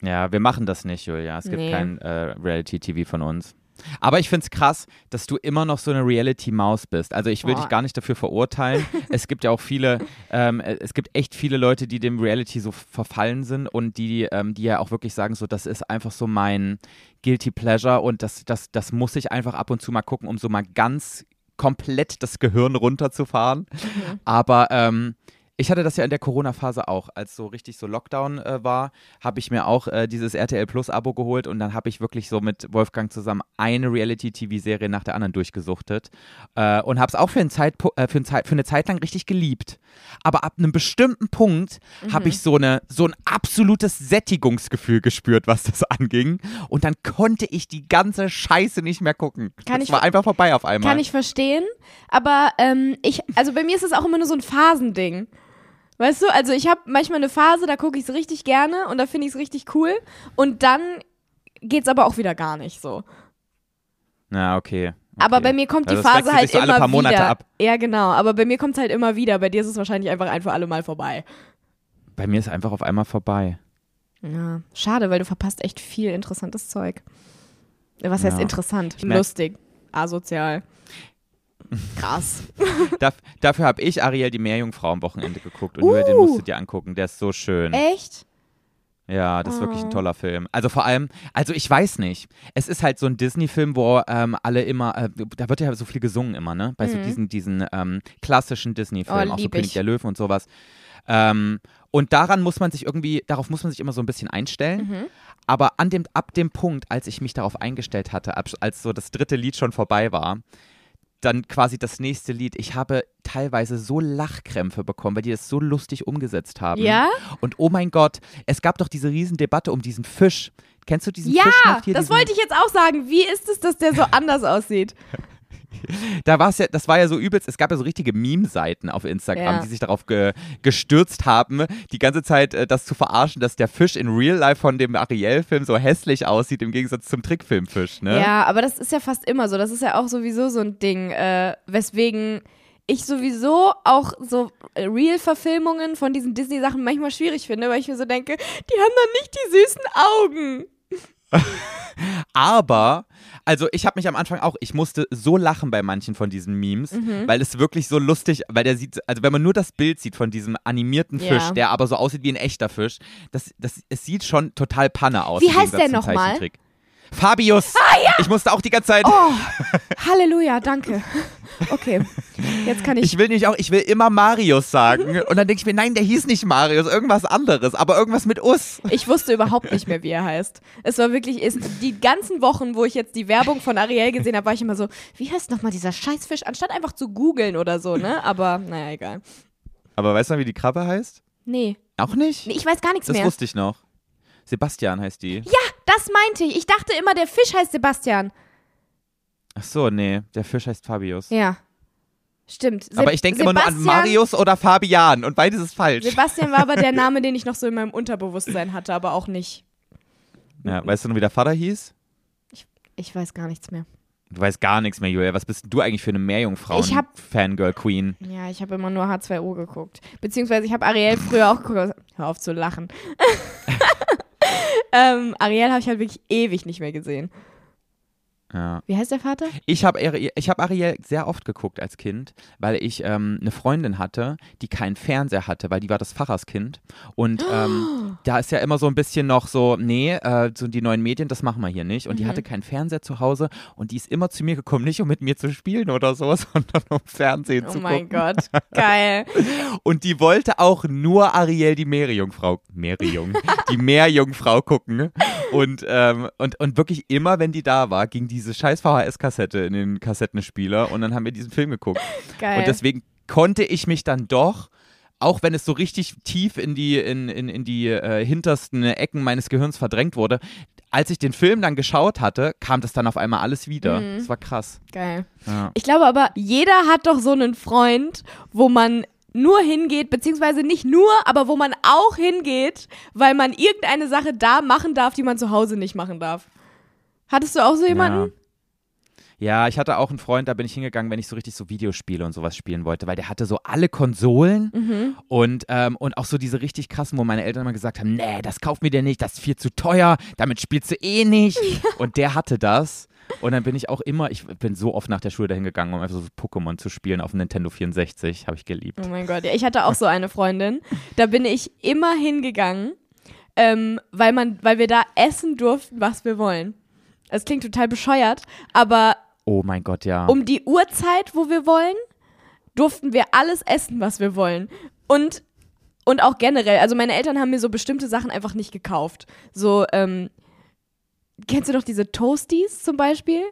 Ja, wir machen das nicht, Julia. Es gibt Nee. kein äh, Reality-TV von uns. Aber ich finde es krass, dass du immer noch so eine Reality-Maus bist. Also ich will Boah. dich gar nicht dafür verurteilen. es gibt ja auch viele, ähm, äh, es gibt echt viele Leute, die dem Reality so verfallen sind und die, ähm, die ja auch wirklich sagen, so das ist einfach so mein Guilty Pleasure und das, das, das muss ich einfach ab und zu mal gucken, um so mal ganz komplett das Gehirn runterzufahren. Aber ähm, ich hatte das ja in der Corona-Phase auch, als so richtig so Lockdown äh, war, habe ich mir auch äh, dieses RTL Plus-Abo geholt und dann habe ich wirklich so mit Wolfgang zusammen eine Reality-TV-Serie nach der anderen durchgesuchtet äh, und habe es auch für, einen Zeitpu äh, für, ein Zeit, für eine Zeit lang richtig geliebt. Aber ab einem bestimmten Punkt habe ich so, eine, so ein absolutes Sättigungsgefühl gespürt, was das anging und dann konnte ich die ganze Scheiße nicht mehr gucken. Kann das ich war einfach vorbei auf einmal. Kann ich verstehen. Aber ähm, ich, also bei mir ist es auch immer nur so ein Phasending. Weißt du, also ich habe manchmal eine Phase, da gucke ich es richtig gerne und da finde ich es richtig cool. Und dann geht's aber auch wieder gar nicht so. Ja, okay. okay. Aber bei mir kommt die Also das Phase halt so alle immer paar Monate wieder. ab. Ja, genau. Aber bei mir kommt es halt immer wieder. Bei dir ist es wahrscheinlich einfach ein für alle Mal vorbei. Bei mir ist einfach auf einmal vorbei. Ja, schade, weil du verpasst echt viel interessantes Zeug. Was heißt Ja. interessant? Lustig, asozial. Krass. Daf dafür habe ich Ariel die Meerjungfrau am Wochenende geguckt und Julia, den Uh. musst du dir angucken. Der ist so schön. Echt? Ja, das ist wirklich Oh. ein toller Film. Also vor allem, also ich weiß nicht. Es ist halt so ein Disney-Film, wo ähm, alle immer, äh, da wird ja so viel gesungen immer, ne? Bei so Mhm. diesen, diesen ähm, klassischen Disney-Filmen, Oh, auch so König der Löwen und sowas. Ähm, und daran muss man sich irgendwie, darauf muss man sich immer so ein bisschen einstellen. Mhm. Aber an dem, ab dem Punkt, als ich mich darauf eingestellt hatte, ab, als so das dritte Lied schon vorbei war, dann quasi das nächste Lied. Ich habe teilweise so Lachkrämpfe bekommen, weil die das so lustig umgesetzt haben. Ja? Und oh mein Gott, es gab doch diese Riesendebatte um diesen Fisch. Kennst du diesen Ja, Fisch noch hier? das diesen, wollte ich jetzt auch sagen. Wie ist es, dass der so anders aussieht? Da war es ja, das war ja so übelst, es gab ja so richtige Meme-Seiten auf Instagram, Ja. die sich darauf ge gestürzt haben, die ganze Zeit äh, das zu verarschen, dass der Fisch in Real Life von dem Ariel-Film so hässlich aussieht im Gegensatz zum Trickfilmfisch, ne? Ja, aber das ist ja fast immer so. Das ist ja auch sowieso so ein Ding, äh, weswegen ich sowieso auch so äh, Real-Verfilmungen von diesen Disney-Sachen manchmal schwierig finde, weil ich mir so denke, die haben doch nicht die süßen Augen. Aber, also ich habe mich am Anfang auch, ich musste so lachen bei manchen von diesen Memes, Mhm. weil es wirklich so lustig, weil der sieht, also wenn man nur das Bild sieht von diesem animierten Ja. Fisch, der aber so aussieht wie ein echter Fisch, das, das, es sieht schon total Panne aus. Wie heißt der zum noch mal? Zeichentrick. Fabius! Ich musste auch die ganze Zeit. Oh, Halleluja, danke. Okay, jetzt kann ich. Ich will nicht auch, ich will immer Marius sagen. Und dann denke ich mir, nein, der hieß nicht Marius, irgendwas anderes, aber irgendwas mit Us. Ich wusste überhaupt nicht mehr, wie er heißt. Es war wirklich, es, die ganzen Wochen, wo ich jetzt die Werbung von Ariel gesehen habe, war ich immer so, wie heißt nochmal dieser Scheißfisch? Anstatt einfach zu googeln oder so, ne? Aber naja, egal. Aber weißt du noch, wie die Krabbe heißt? Nee, Auch nicht? nee ich weiß gar nichts das mehr. wusste ich noch. Sebastian heißt die. Ja, das meinte ich. Ich dachte immer, der Fisch heißt Sebastian. Ach so, nee, der Fisch heißt Fabius. Ja. Stimmt. aber Seb- ich denke immer nur an Marius oder Fabian und beides ist falsch. Sebastian war aber der Name, den ich noch so in meinem Unterbewusstsein hatte, aber auch nicht. Ja, weißt du noch, wie der Vater hieß? Ich weiß gar nichts mehr. Du weißt gar nichts mehr, Julia. Was bist du eigentlich für eine Ich hab- Meerjungfrauen-Fangirl-Queen? Ja, ich habe immer nur H2O geguckt. Beziehungsweise ich habe Ariel früher auch geguckt. Hör auf zu lachen. ähm, Ariel habe ich halt wirklich ewig nicht mehr gesehen. Ja. Wie heißt der Vater? Ich habe hab Ariel sehr oft geguckt als Kind, weil ich ähm, eine Freundin hatte, die keinen Fernseher hatte, weil die war das Pfarrerskind. Und ähm, da ist ja immer so ein bisschen noch so, nee, äh, so die neuen Medien, das machen wir hier nicht. Und die Mhm. hatte keinen Fernseher zu Hause und die ist immer zu mir gekommen, nicht um mit mir zu spielen oder so, sondern um Fernsehen Oh zu mein gucken. Gott, geil. Und die wollte auch nur Ariel, die Meerjungfrau, Meerjung, die Meerjungfrau gucken. Und, ähm, und, und wirklich immer, wenn die da war, ging diese scheiß VHS-Kassette in den Kassettenspieler und dann haben wir diesen Film geguckt. Geil. Und deswegen konnte ich mich dann doch, auch wenn es so richtig tief in die, in, in, in die äh, hintersten Ecken meines Gehirns verdrängt wurde, als ich den Film dann geschaut hatte, kam das dann auf einmal alles wieder. Mhm. Das war krass. geil. Ja. Ich glaube aber, jeder hat doch so einen Freund, wo man nur hingeht, beziehungsweise nicht nur, aber wo man auch hingeht, weil man irgendeine Sache da machen darf, die man zu Hause nicht machen darf. Hattest du auch so jemanden? Ja, ich hatte auch einen Freund, da bin ich hingegangen, wenn ich so richtig so Videospiele und sowas spielen wollte, weil der hatte so alle Konsolen Mhm. und, ähm, und auch so diese richtig krassen, wo meine Eltern immer gesagt haben, nee, das kauf mir dir nicht, das ist viel zu teuer, damit spielst du eh nicht. Und der hatte das. Und dann bin ich auch immer, ich bin so oft nach der Schule dahin gegangen, um einfach so Pokémon zu spielen auf dem Nintendo 64. Habe ich geliebt. Oh mein Gott, ja, ich hatte auch so eine Freundin. Da bin ich immer hingegangen, ähm, weil man, weil wir da essen durften, was wir wollen. Es klingt total bescheuert, aber Oh mein Gott, ja. um die Uhrzeit, wo wir wollen, durften wir alles essen, was wir wollen. Und, und auch generell, also meine Eltern haben mir so bestimmte Sachen einfach nicht gekauft. So, ähm, kennst du doch diese Toasties zum Beispiel?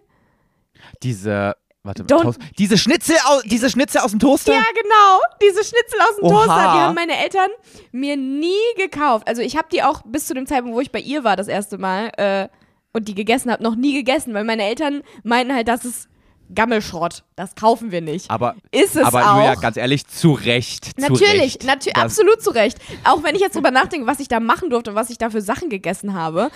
Diese, warte, Don't- Toast, diese Schnitzel, au, diese Schnitzel aus dem Toaster? Ja, genau. Diese Schnitzel aus dem Oha. Toaster, die haben meine Eltern mir nie gekauft. Also ich habe die auch bis zu dem Zeitpunkt, wo ich bei ihr war, das erste Mal, äh, und die gegessen habe, noch nie gegessen, weil meine Eltern meinten halt, das ist Gammelschrott. Das kaufen wir nicht. Aber, Ist es aber auch. Julia, ganz ehrlich, zu Recht. zu Natürlich, Recht. natü Das- absolut zu Recht. Auch wenn ich jetzt drüber nachdenke, was ich da machen durfte und was ich da für Sachen gegessen habe.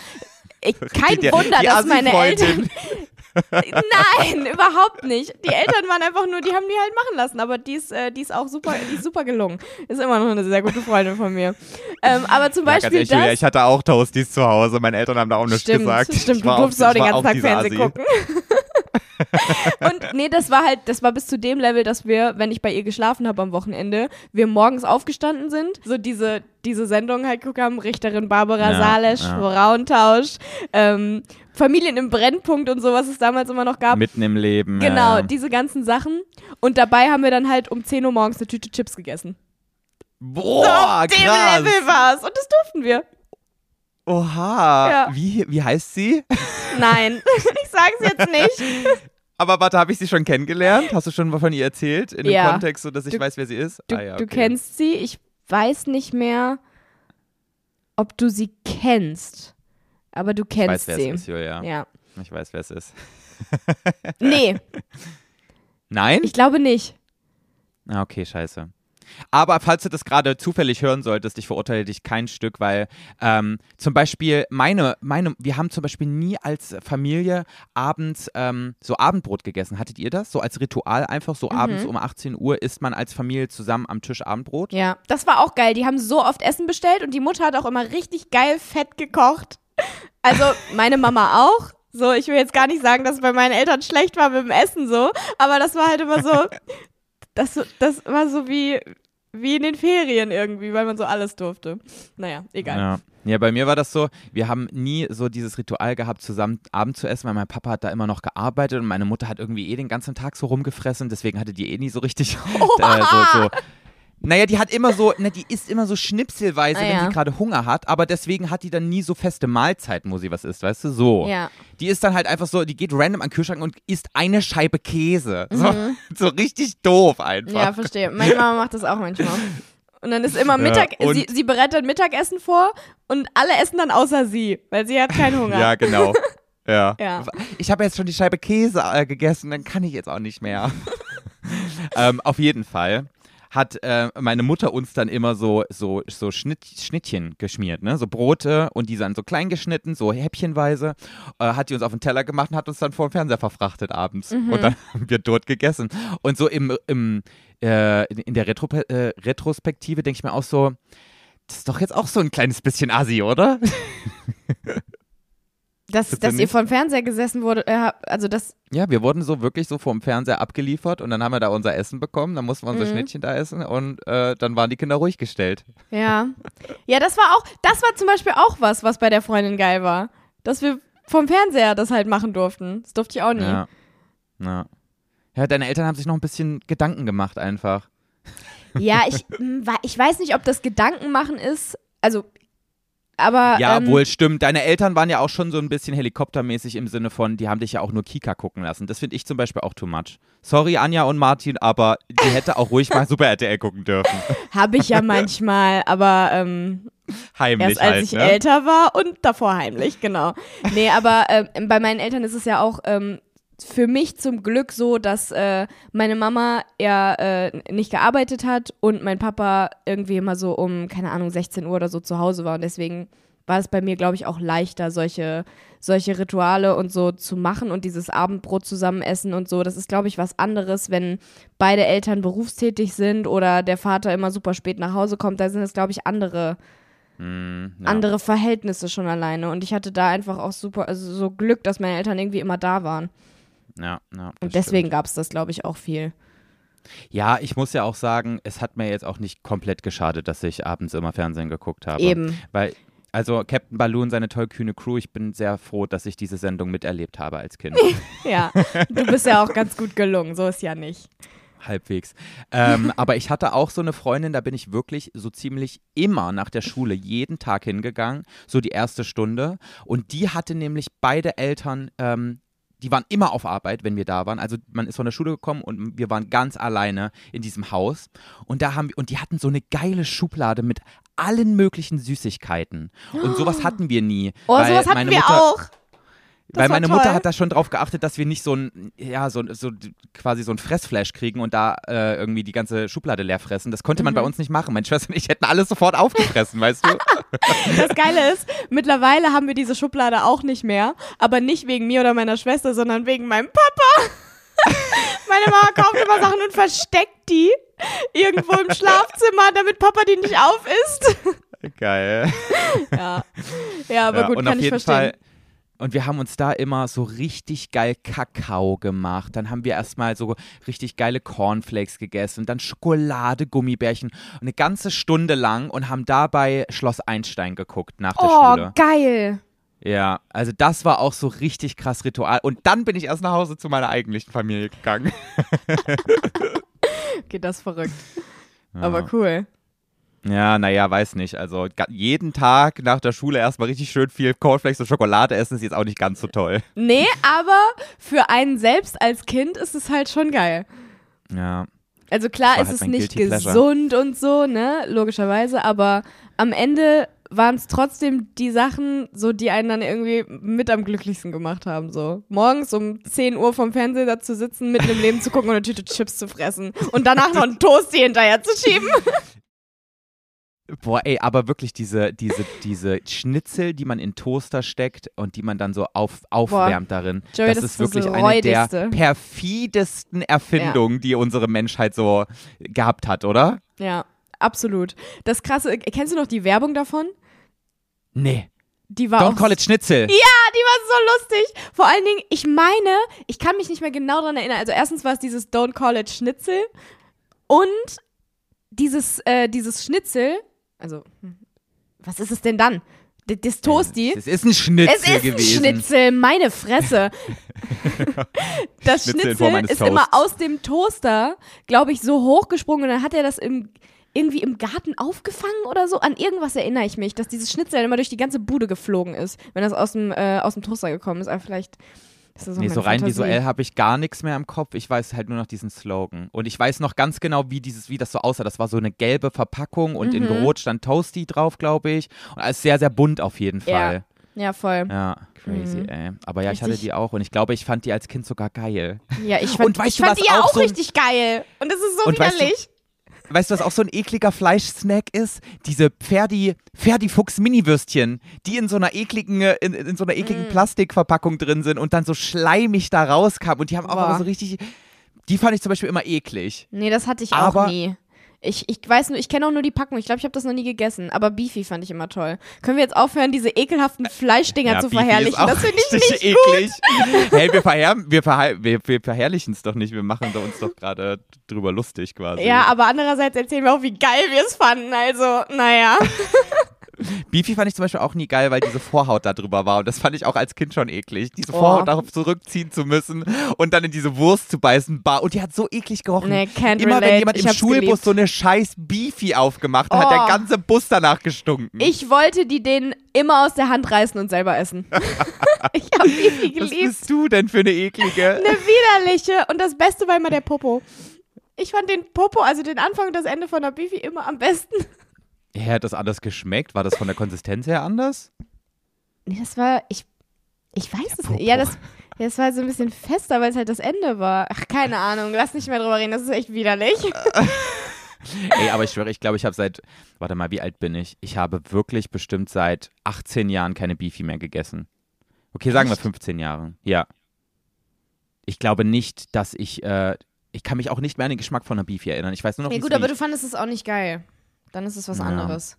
Ich, kein Die- Wunder, die dass meine. Eltern. Nein, überhaupt nicht. Die Eltern waren einfach nur, die haben die halt machen lassen, aber die ist, äh, die ist auch super, die ist super gelungen. Ist immer noch eine sehr gute Freundin von mir. Ähm, aber zum Ja, Beispiel ehrlich, das. ich hatte auch Toasties zu Hause. Meine Eltern haben da auch nichts Stimmt, gesagt. stimmt, du war durftest auch, den ganzen Tag Fernsehen gucken. Und nee, das war halt, das war bis zu dem Level, dass wir, wenn ich bei ihr geschlafen habe am Wochenende, wir morgens aufgestanden sind, so diese, diese Sendung halt geguckt haben, Richterin Barbara Ja, Salesch, ja. Frauentausch, ähm, Familien im Brennpunkt und so, was es damals immer noch gab. Mitten im Leben. Genau, ja. diese ganzen Sachen. Und dabei haben wir dann halt um 10 Uhr morgens eine Tüte Chips gegessen. Boah, Auf dem krass. Level war's. Und das durften wir. Oha. Ja. Wie, wie heißt sie? Nein, ich sag's jetzt nicht. Aber warte, habe ich sie schon kennengelernt? Hast du schon von ihr erzählt? In dem Ja. Kontext, so dass ich Du- weiß, wer sie ist? Du, ah, ja, du okay. kennst sie. Ich weiß nicht mehr, ob du sie kennst. Aber du Ich weiß, kennst wer sie. es ist, Julia. Ja. Ich weiß, wer es ist. Nee. Nein? Ich glaube nicht. Ah, okay, scheiße. Aber falls du das gerade zufällig hören solltest, ich verurteile dich kein Stück, weil ähm, zum Beispiel meine, meine, wir haben zum Beispiel nie als Familie abends ähm, so Abendbrot gegessen. Hattet ihr das? So als Ritual einfach so Mhm. abends um 18 Uhr isst man als Familie zusammen am Tisch Abendbrot? Ja, das war auch geil. Die haben so oft Essen bestellt und die Mutter hat auch immer richtig geil fett gekocht. Also meine Mama auch. So, ich will jetzt gar nicht sagen, dass es bei meinen Eltern schlecht war mit dem Essen so, aber das war halt immer so, das, das war so wie, wie in den Ferien irgendwie, weil man so alles durfte. Naja, egal. Ja. ja, bei mir war das so, wir haben nie so dieses Ritual gehabt, zusammen Abend zu essen, weil mein Papa hat da immer noch gearbeitet und meine Mutter hat irgendwie eh den ganzen Tag so rumgefressen, deswegen hatte die eh nie so richtig äh, so, so. Naja, die hat immer so, ne, die isst immer so schnipselweise, Ah, wenn ja. sie gerade Hunger hat, aber deswegen hat die dann nie so feste Mahlzeiten, wo sie was isst, weißt du, so. Ja. Die ist dann halt einfach so, die geht random an den Kühlschrank und isst eine Scheibe Käse. So, so richtig doof einfach. Mhm. Ja, verstehe. Meine Mama macht das auch manchmal. Und dann ist immer Mittag, und- sie, sie bereitet Mittagessen vor und alle essen dann außer sie, weil sie hat keinen Hunger. Ja, genau. Ja. Ja. Ich habe jetzt schon die Scheibe Käse äh, gegessen, dann kann ich jetzt auch nicht mehr. ähm, auf jeden Fall hat äh, meine Mutter uns dann immer so, so, so Schnitt, Schnittchen geschmiert, ne? So Brote und die dann so klein geschnitten, so häppchenweise, äh, hat die uns auf den Teller gemacht und hat uns dann vor dem Fernseher verfrachtet abends. Und dann haben wir dort gegessen. Und so im, im äh, in der Retro äh, Retrospektive denke ich mir auch so, das ist doch jetzt auch so ein kleines bisschen assi, oder? Dass, dass ihr dem Fernseher gesessen wurde, äh, also das, Ja, wir wurden so wirklich so vom Fernseher abgeliefert und dann haben wir da unser Essen bekommen, dann mussten wir unser Mhm. Schnittchen da essen und äh, dann waren die Kinder ruhig gestellt. ja. Ja, das war auch, das war zum Beispiel auch was, was bei der Freundin geil war. Dass wir vom Fernseher das halt machen durften. Das durfte ich auch nie. Ja. ja. Ja, deine Eltern haben sich noch ein bisschen Gedanken gemacht einfach. Ja, ich, wa- ich weiß nicht, ob das Gedanken machen ist. Also, aber. Ja, ähm, wohl stimmt. Deine Eltern waren ja auch schon so ein bisschen helikoptermäßig im Sinne von, die haben dich ja auch nur Kika gucken lassen. Das finde ich zum Beispiel auch too much. Sorry, Anja und Martin, aber die hätte auch ruhig mal Super RTL gucken dürfen. Habe ich ja manchmal, aber ähm, Heimlich erst als halt, ich ne? älter war und davor heimlich, genau. Nee, aber ähm, bei meinen Eltern ist es ja auch ähm, für mich zum Glück so, dass äh, meine Mama ja äh, nicht gearbeitet hat und mein Papa irgendwie immer so um, keine Ahnung, 16 Uhr oder so zu Hause war. Und deswegen war es bei mir, glaube ich, auch leichter, solche, solche Rituale und so zu machen und dieses Abendbrot zusammen essen und so. Das ist, glaube ich, was anderes, wenn beide Eltern berufstätig sind oder der Vater immer super spät nach Hause kommt. Da sind es, glaube ich, andere Hm, ja. andere Verhältnisse schon alleine. Und ich hatte da einfach auch super, also so Glück, dass meine Eltern irgendwie immer da waren. Ja, ja, Und deswegen gab es das, glaube ich, auch viel. Ja, ich muss ja auch sagen, es hat mir jetzt auch nicht komplett geschadet, dass ich abends immer Fernsehen geguckt habe. Eben. Weil, also Captain Balloon, seine tollkühne Crew, ich bin sehr froh, dass ich diese Sendung miterlebt habe als Kind. Ja, du bist ja auch ganz gut gelungen, so ist ja nicht. Halbwegs. Ähm, aber ich hatte auch so eine Freundin, da bin ich wirklich so ziemlich immer nach der Schule jeden Tag hingegangen, so die erste Stunde. Und die hatte nämlich beide Eltern, ähm, die waren immer auf Arbeit, wenn wir da waren. Also man ist von der Schule gekommen und wir waren ganz alleine in diesem Haus. Und da haben wir, und die hatten so eine geile Schublade mit allen möglichen Süßigkeiten. Und sowas hatten wir nie. Oh, sowas hatten meine wir Mutter, auch. Das weil meine toll. Mutter hat da schon drauf geachtet, dass wir nicht so ein, ja, so, so quasi so ein Fressflash kriegen und da äh, irgendwie die ganze Schublade leer fressen. Das konnte man Mhm. bei uns nicht machen. Meine Schwester und ich hätten alles sofort aufgefressen, weißt du? Das Geile ist, mittlerweile haben wir diese Schublade auch nicht mehr, aber nicht wegen mir oder meiner Schwester, sondern wegen meinem Papa. Meine Mama kauft immer Sachen und versteckt die irgendwo im Schlafzimmer, damit Papa die nicht aufisst. Geil. Ja, ja aber ja, gut, kann auf ich verstehen. Fall. Und wir haben uns da immer so richtig geil Kakao gemacht. Dann haben wir erstmal so richtig geile Cornflakes gegessen, dann Schokolade, Gummibärchen. Eine ganze Stunde lang und haben dabei Schloss Einstein geguckt nach der Oh, Schule. geil. Ja, also das war auch so richtig krass Ritual. Und dann bin ich erst nach Hause zu meiner eigentlichen Familie gegangen. Okay, das ist verrückt. Aber cool. Ja, naja, weiß nicht. Also jeden Tag nach der Schule erstmal richtig schön viel Cornflakes und Schokolade essen ist jetzt auch nicht ganz so toll. Nee, aber für einen selbst als Kind ist es halt schon geil. Ja. Also klar war ist halt es nicht Guilty Pleasure. gesund und so, ne, logischerweise, aber am Ende waren es trotzdem die Sachen, so die einen dann irgendwie mit am glücklichsten gemacht haben. So morgens um 10 Uhr vom Fernseher da zu sitzen, mitten im Leben zu gucken und eine Tüte Chips zu fressen und danach noch einen Toasty hinterher zu schieben. Boah, ey, aber wirklich diese, diese, diese Schnitzel, die man in Toaster steckt und die man dann so auf, aufwärmt darin, Joey, das, das ist wirklich eine der perfidesten Erfindungen, die unsere Menschheit so gehabt hat, oder? Ja, absolut. Das krasse, kennst du noch die Werbung davon? Nee. Die war Don't call it Schnitzel. Ja, die war so lustig. Vor allen Dingen, ich meine, ich kann mich nicht mehr genau daran erinnern. Also erstens war es dieses Don't Call It Schnitzel und dieses, äh, dieses Schnitzel, also, hm, was ist es denn dann? D das Toasty. Es ist ein Schnitzel Es ist ein gewesen. Schnitzel, meine Fresse. das Schnitzel Schnitzel ist immer Toasts. aus dem Toaster, glaube ich, so hochgesprungen und dann hat er das im, irgendwie im Garten aufgefangen oder so. An irgendwas erinnere ich mich, dass dieses Schnitzel immer durch die ganze Bude geflogen ist, wenn das aus dem, äh, aus dem Toaster gekommen ist. Aber vielleicht Nee, so rein Fantasie. visuell habe ich gar nichts mehr im Kopf. Ich weiß halt nur noch diesen Slogan. Und ich weiß noch ganz genau, wie dieses, wie das so aussah. Das war so eine gelbe Verpackung und in Mhm. Rot stand Toasty drauf, glaube ich. Und alles sehr, sehr bunt auf jeden Ja. Fall. Ja, voll. Ja, crazy, Mhm. ey. Aber ja, ich hatte Richtig. die auch und ich glaube, ich fand die als Kind sogar geil. Ja, ich fand, Und weißt ich du, fand die ja auch so richtig geil. Und das ist so Und weißt du- widerlich. Weißt du, was auch so ein ekliger Fleischsnack ist? Diese Ferdi, Ferdi Fuchs Mini-Würstchen, die in so einer ekligen, äh, in, in so einer ekligen Mm. Plastikverpackung drin sind und dann so schleimig da rauskamen. Und die haben auch Boah. immer so richtig. Die fand ich zum Beispiel immer eklig. Nee, das hatte ich Aber- auch nie. Ich, ich weiß nur, ich kenne auch nur die Packung. Ich glaube, ich habe das noch nie gegessen. Aber Beefy fand ich immer toll. Können wir jetzt aufhören, diese ekelhaften Fleischdinger zu Beefy verherrlichen? Das finde ich nicht eklig. Hey, wir, verher wir, verher wir, wir verherrlichen es doch nicht. Wir machen da uns doch gerade drüber lustig quasi. Ja, aber andererseits erzählen wir auch, wie geil wir es fanden. Also, naja. Beefy fand ich zum Beispiel auch nie geil, weil diese Vorhaut da drüber war. Und das fand ich auch als Kind schon eklig. Diese Oh. Vorhaut darauf zurückziehen zu müssen und dann in diese Wurst zu beißen. Und die hat so eklig gerochen. Nee, can't Immer relate. wenn jemand Ich im Schulbus geliebt. so eine scheiß Beefy aufgemacht hat, hat Oh. der ganze Bus danach gestunken. Ich wollte die denen immer aus der Hand reißen und selber essen. ich habe Beefy Was geliebt. bist du denn für eine eklige? Eine widerliche. Und das Beste war immer der Popo. Ich fand den Popo, also den Anfang und das Ende von der Beefy immer am besten. Ja, hat das anders geschmeckt? War das von der Konsistenz her anders? Nee, das war, ich, ich weiß es nicht. Ja, das, das war so ein bisschen fester, weil es halt das Ende war. Ach, keine Ahnung, lass nicht mehr drüber reden, das ist echt widerlich. Ey, aber ich schwöre, ich glaube, ich habe seit, warte mal, wie alt bin ich? Ich habe wirklich bestimmt seit 18 Jahren keine Beefy mehr gegessen. Okay, sagen wir Echt? 15 Jahre. Ja. Ich glaube nicht, dass ich, äh, ich kann mich auch nicht mehr an den Geschmack von einer Beefy erinnern. Ich weiß nur noch, Nee, gut, aber du fandest es auch nicht geil. Dann ist es was Ja. anderes.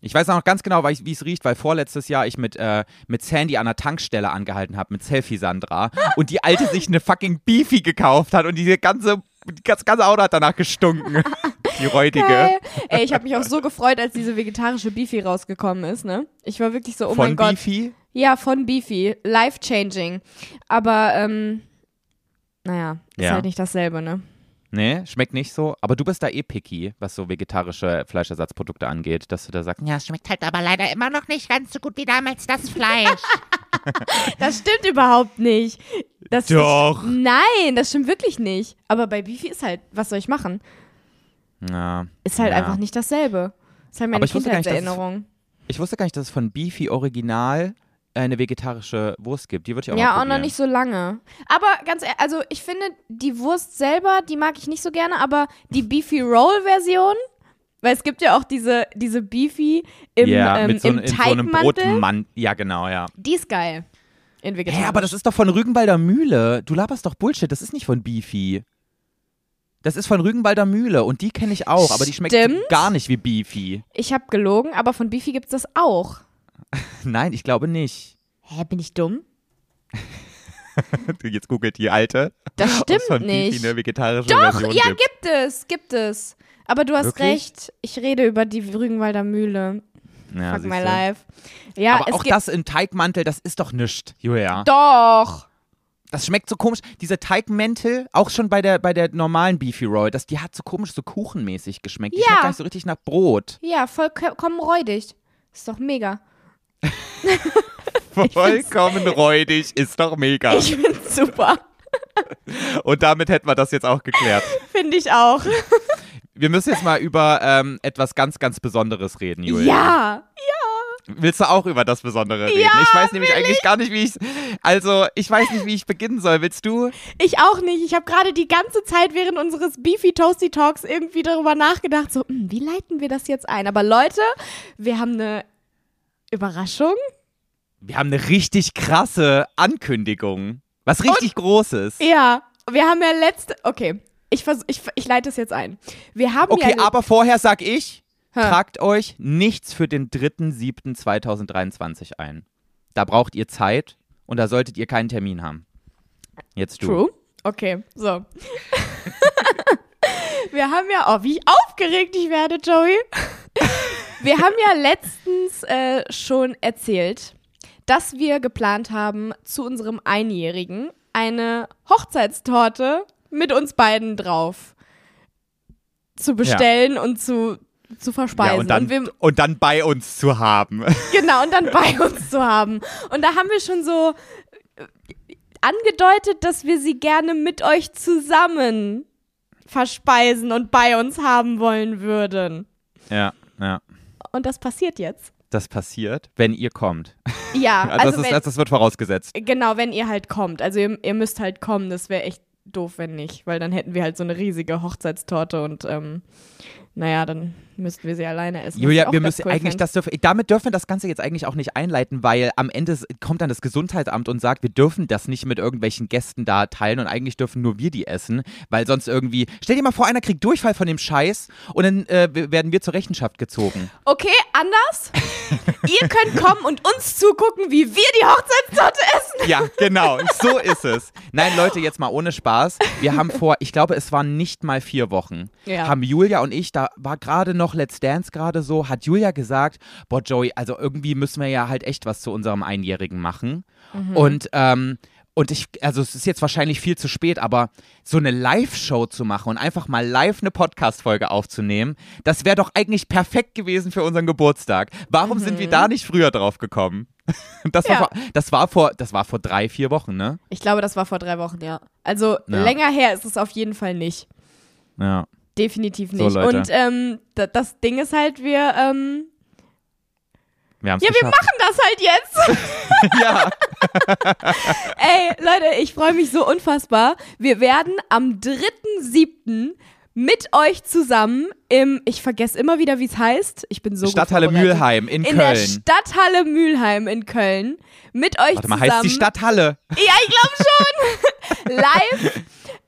Ich weiß auch noch ganz genau, wie es riecht, weil vorletztes Jahr ich mit, äh, mit Sandy an der Tankstelle angehalten habe, mit Selfie Sandra, und die Alte sich eine fucking Beefy gekauft hat und diese ganze, das ganze Auto hat danach gestunken. Die räudige. Geil. Ey, ich habe mich auch so gefreut, als diese vegetarische Beefy rausgekommen ist, ne? Ich war wirklich so, oh Von mein Gott. Beefy. Ja, von Beefy. Life-changing. Aber, ähm, naja, ist Ja. halt nicht dasselbe, ne? Nee, schmeckt nicht so. Aber du bist da eh picky, was so vegetarische Fleischersatzprodukte angeht, dass du da sagst, ja, es schmeckt halt aber leider immer noch nicht ganz so gut wie damals das Fleisch. Das stimmt überhaupt nicht. Das, Doch. Das, nein, das stimmt wirklich nicht. Aber bei Beefy ist halt, was soll ich machen? ja. Ist halt ja. einfach nicht dasselbe. Ist halt meine Aber ich wusste gar nicht, dass es- Kindheitserinnerung. Ich wusste gar nicht, dass es von Beefy Original eine vegetarische Wurst gibt. Die würde ich auch Ja, auch noch nicht so lange. Aber ganz ehrlich, also ich finde, die Wurst selber, die mag ich nicht so gerne, aber die Beefy Roll Version, weil es gibt ja auch diese, diese Beefy im, ja, ähm, mit so, im so einem Brotmann. Ja, genau, ja. die ist geil. In vegetarisch. Hä, aber das ist doch von Rügenwalder Mühle. Du laberst doch Bullshit. Das ist nicht von Beefy. Das ist von Rügenwalder Mühle und die kenne ich auch, aber die schmeckt Stimmt. gar nicht wie Beefy. ich habe gelogen, aber von Beefy gibt es das auch. Nein, ich glaube nicht. Hä, bin ich dumm? Jetzt googelt die alte. Das stimmt von nicht. Beefy eine vegetarische Doch, Version ja, gibt. gibt es, gibt es. Aber du hast Wirklich? recht, ich rede über die Rügenwalder Mühle. Ja, Fuck my life. Ja, aber es auch das im Teigmantel, das ist doch nichts, Julia. doch. Das schmeckt so komisch. Diese Teigmäntel, auch schon bei der, bei der normalen Beefy Roll, das, die hat so komisch, so kuchenmäßig geschmeckt. Die Ja. schmeckt gar nicht so richtig nach Brot. Ja, vollkommen räudig. Ist doch mega. Vollkommen räudig, ist doch mega. Ich find's super. Und damit hätten wir das jetzt auch geklärt. Finde ich auch. Wir müssen jetzt mal über ähm, etwas ganz, ganz Besonderes reden, Julia. Ja. Willst du auch über das Besondere reden? Ja, ich weiß nämlich eigentlich gar nicht, wie ich. Also, ich weiß nicht, wie ich beginnen soll. Willst du? Ich auch nicht. Ich habe gerade die ganze Zeit während unseres Beefy Toasty Talks irgendwie darüber nachgedacht, so, hm, wie leiten wir das jetzt ein? Aber Leute, wir haben eine Überraschung. Wir haben eine richtig krasse Ankündigung. Was richtig Großes. Ja, wir haben ja letzte. Okay, ich, vers ich, ich leite es jetzt ein. Wir haben Okay, ja. aber vorher sag ich, Hä? tragt euch nichts für den 3.7.2023 ein. Da braucht ihr Zeit und da solltet ihr keinen Termin haben. Jetzt du. True. Okay, so. wir haben ja, oh, wie aufgeregt ich werde, Joey. Wir haben ja letztens äh, schon erzählt, dass wir geplant haben, zu unserem Einjährigen eine Hochzeitstorte mit uns beiden drauf zu bestellen und zu, zu verspeisen. Ja, und dann, wir, und dann bei uns zu haben. Genau, und dann bei uns zu haben. Und da haben wir schon so äh, angedeutet, dass wir sie gerne mit euch zusammen verspeisen und bei uns haben wollen würden. ja, ja. Und das passiert jetzt. Das passiert, wenn ihr kommt. Ja, Also, also, das, ist, wenn, das wird vorausgesetzt. genau, wenn ihr halt kommt. Also ihr, ihr müsst halt kommen, das wäre echt doof, wenn nicht, weil dann hätten wir halt so eine riesige Hochzeitstorte und ähm, naja, dann müssten wir sie alleine essen. Julia, wir müssen cool eigentlich fänd. das dürfen, damit dürfen wir das Ganze jetzt eigentlich auch nicht einleiten, weil am Ende kommt dann das Gesundheitsamt und sagt, wir dürfen das nicht mit irgendwelchen Gästen da teilen und eigentlich dürfen nur wir die essen, weil sonst irgendwie, stell dir mal vor, einer kriegt Durchfall von dem Scheiß und dann äh, werden wir zur Rechenschaft gezogen. Okay, anders. ihr könnt kommen und uns zugucken, wie wir die Hochzeitstorte essen. Ja, genau, so ist es. Nein, Leute, jetzt mal ohne Spaß. Wir haben vor, ich glaube, es waren nicht mal vier Wochen, Ja. haben Julia und ich, da war gerade noch Let's Dance gerade so, hat Julia gesagt, boah Joey, also irgendwie müssen wir ja halt echt was zu unserem Einjährigen machen. Und ähm, und ich, also es ist jetzt wahrscheinlich viel zu spät, aber so eine Live-Show zu machen und einfach mal live eine Podcast-Folge aufzunehmen, das wäre doch eigentlich perfekt gewesen für unseren Geburtstag. Warum sind wir da nicht früher drauf gekommen? Das, war Ja. vor, das, war vor, das war vor drei, vier Wochen, ne? Ich glaube, das war vor drei Wochen, ja. Also Ja. länger her ist es auf jeden Fall nicht. Ja. Definitiv So, nicht. Leute. und ähm, da, das Ding ist halt, wir, ähm, Wir ja, wir machen das halt jetzt. Ja, Ey, Leute, ich freue mich so unfassbar. Wir werden am 3.7. mit euch zusammen im, ich vergesse immer wieder, wie es heißt. Ich bin so Stadthalle vorbereitet. Mühlheim in, In der Köln. Stadthalle Mülheim in Köln mit euch Warte mal, zusammen. heißt die Stadthalle? Ja, ich glaube schon. live,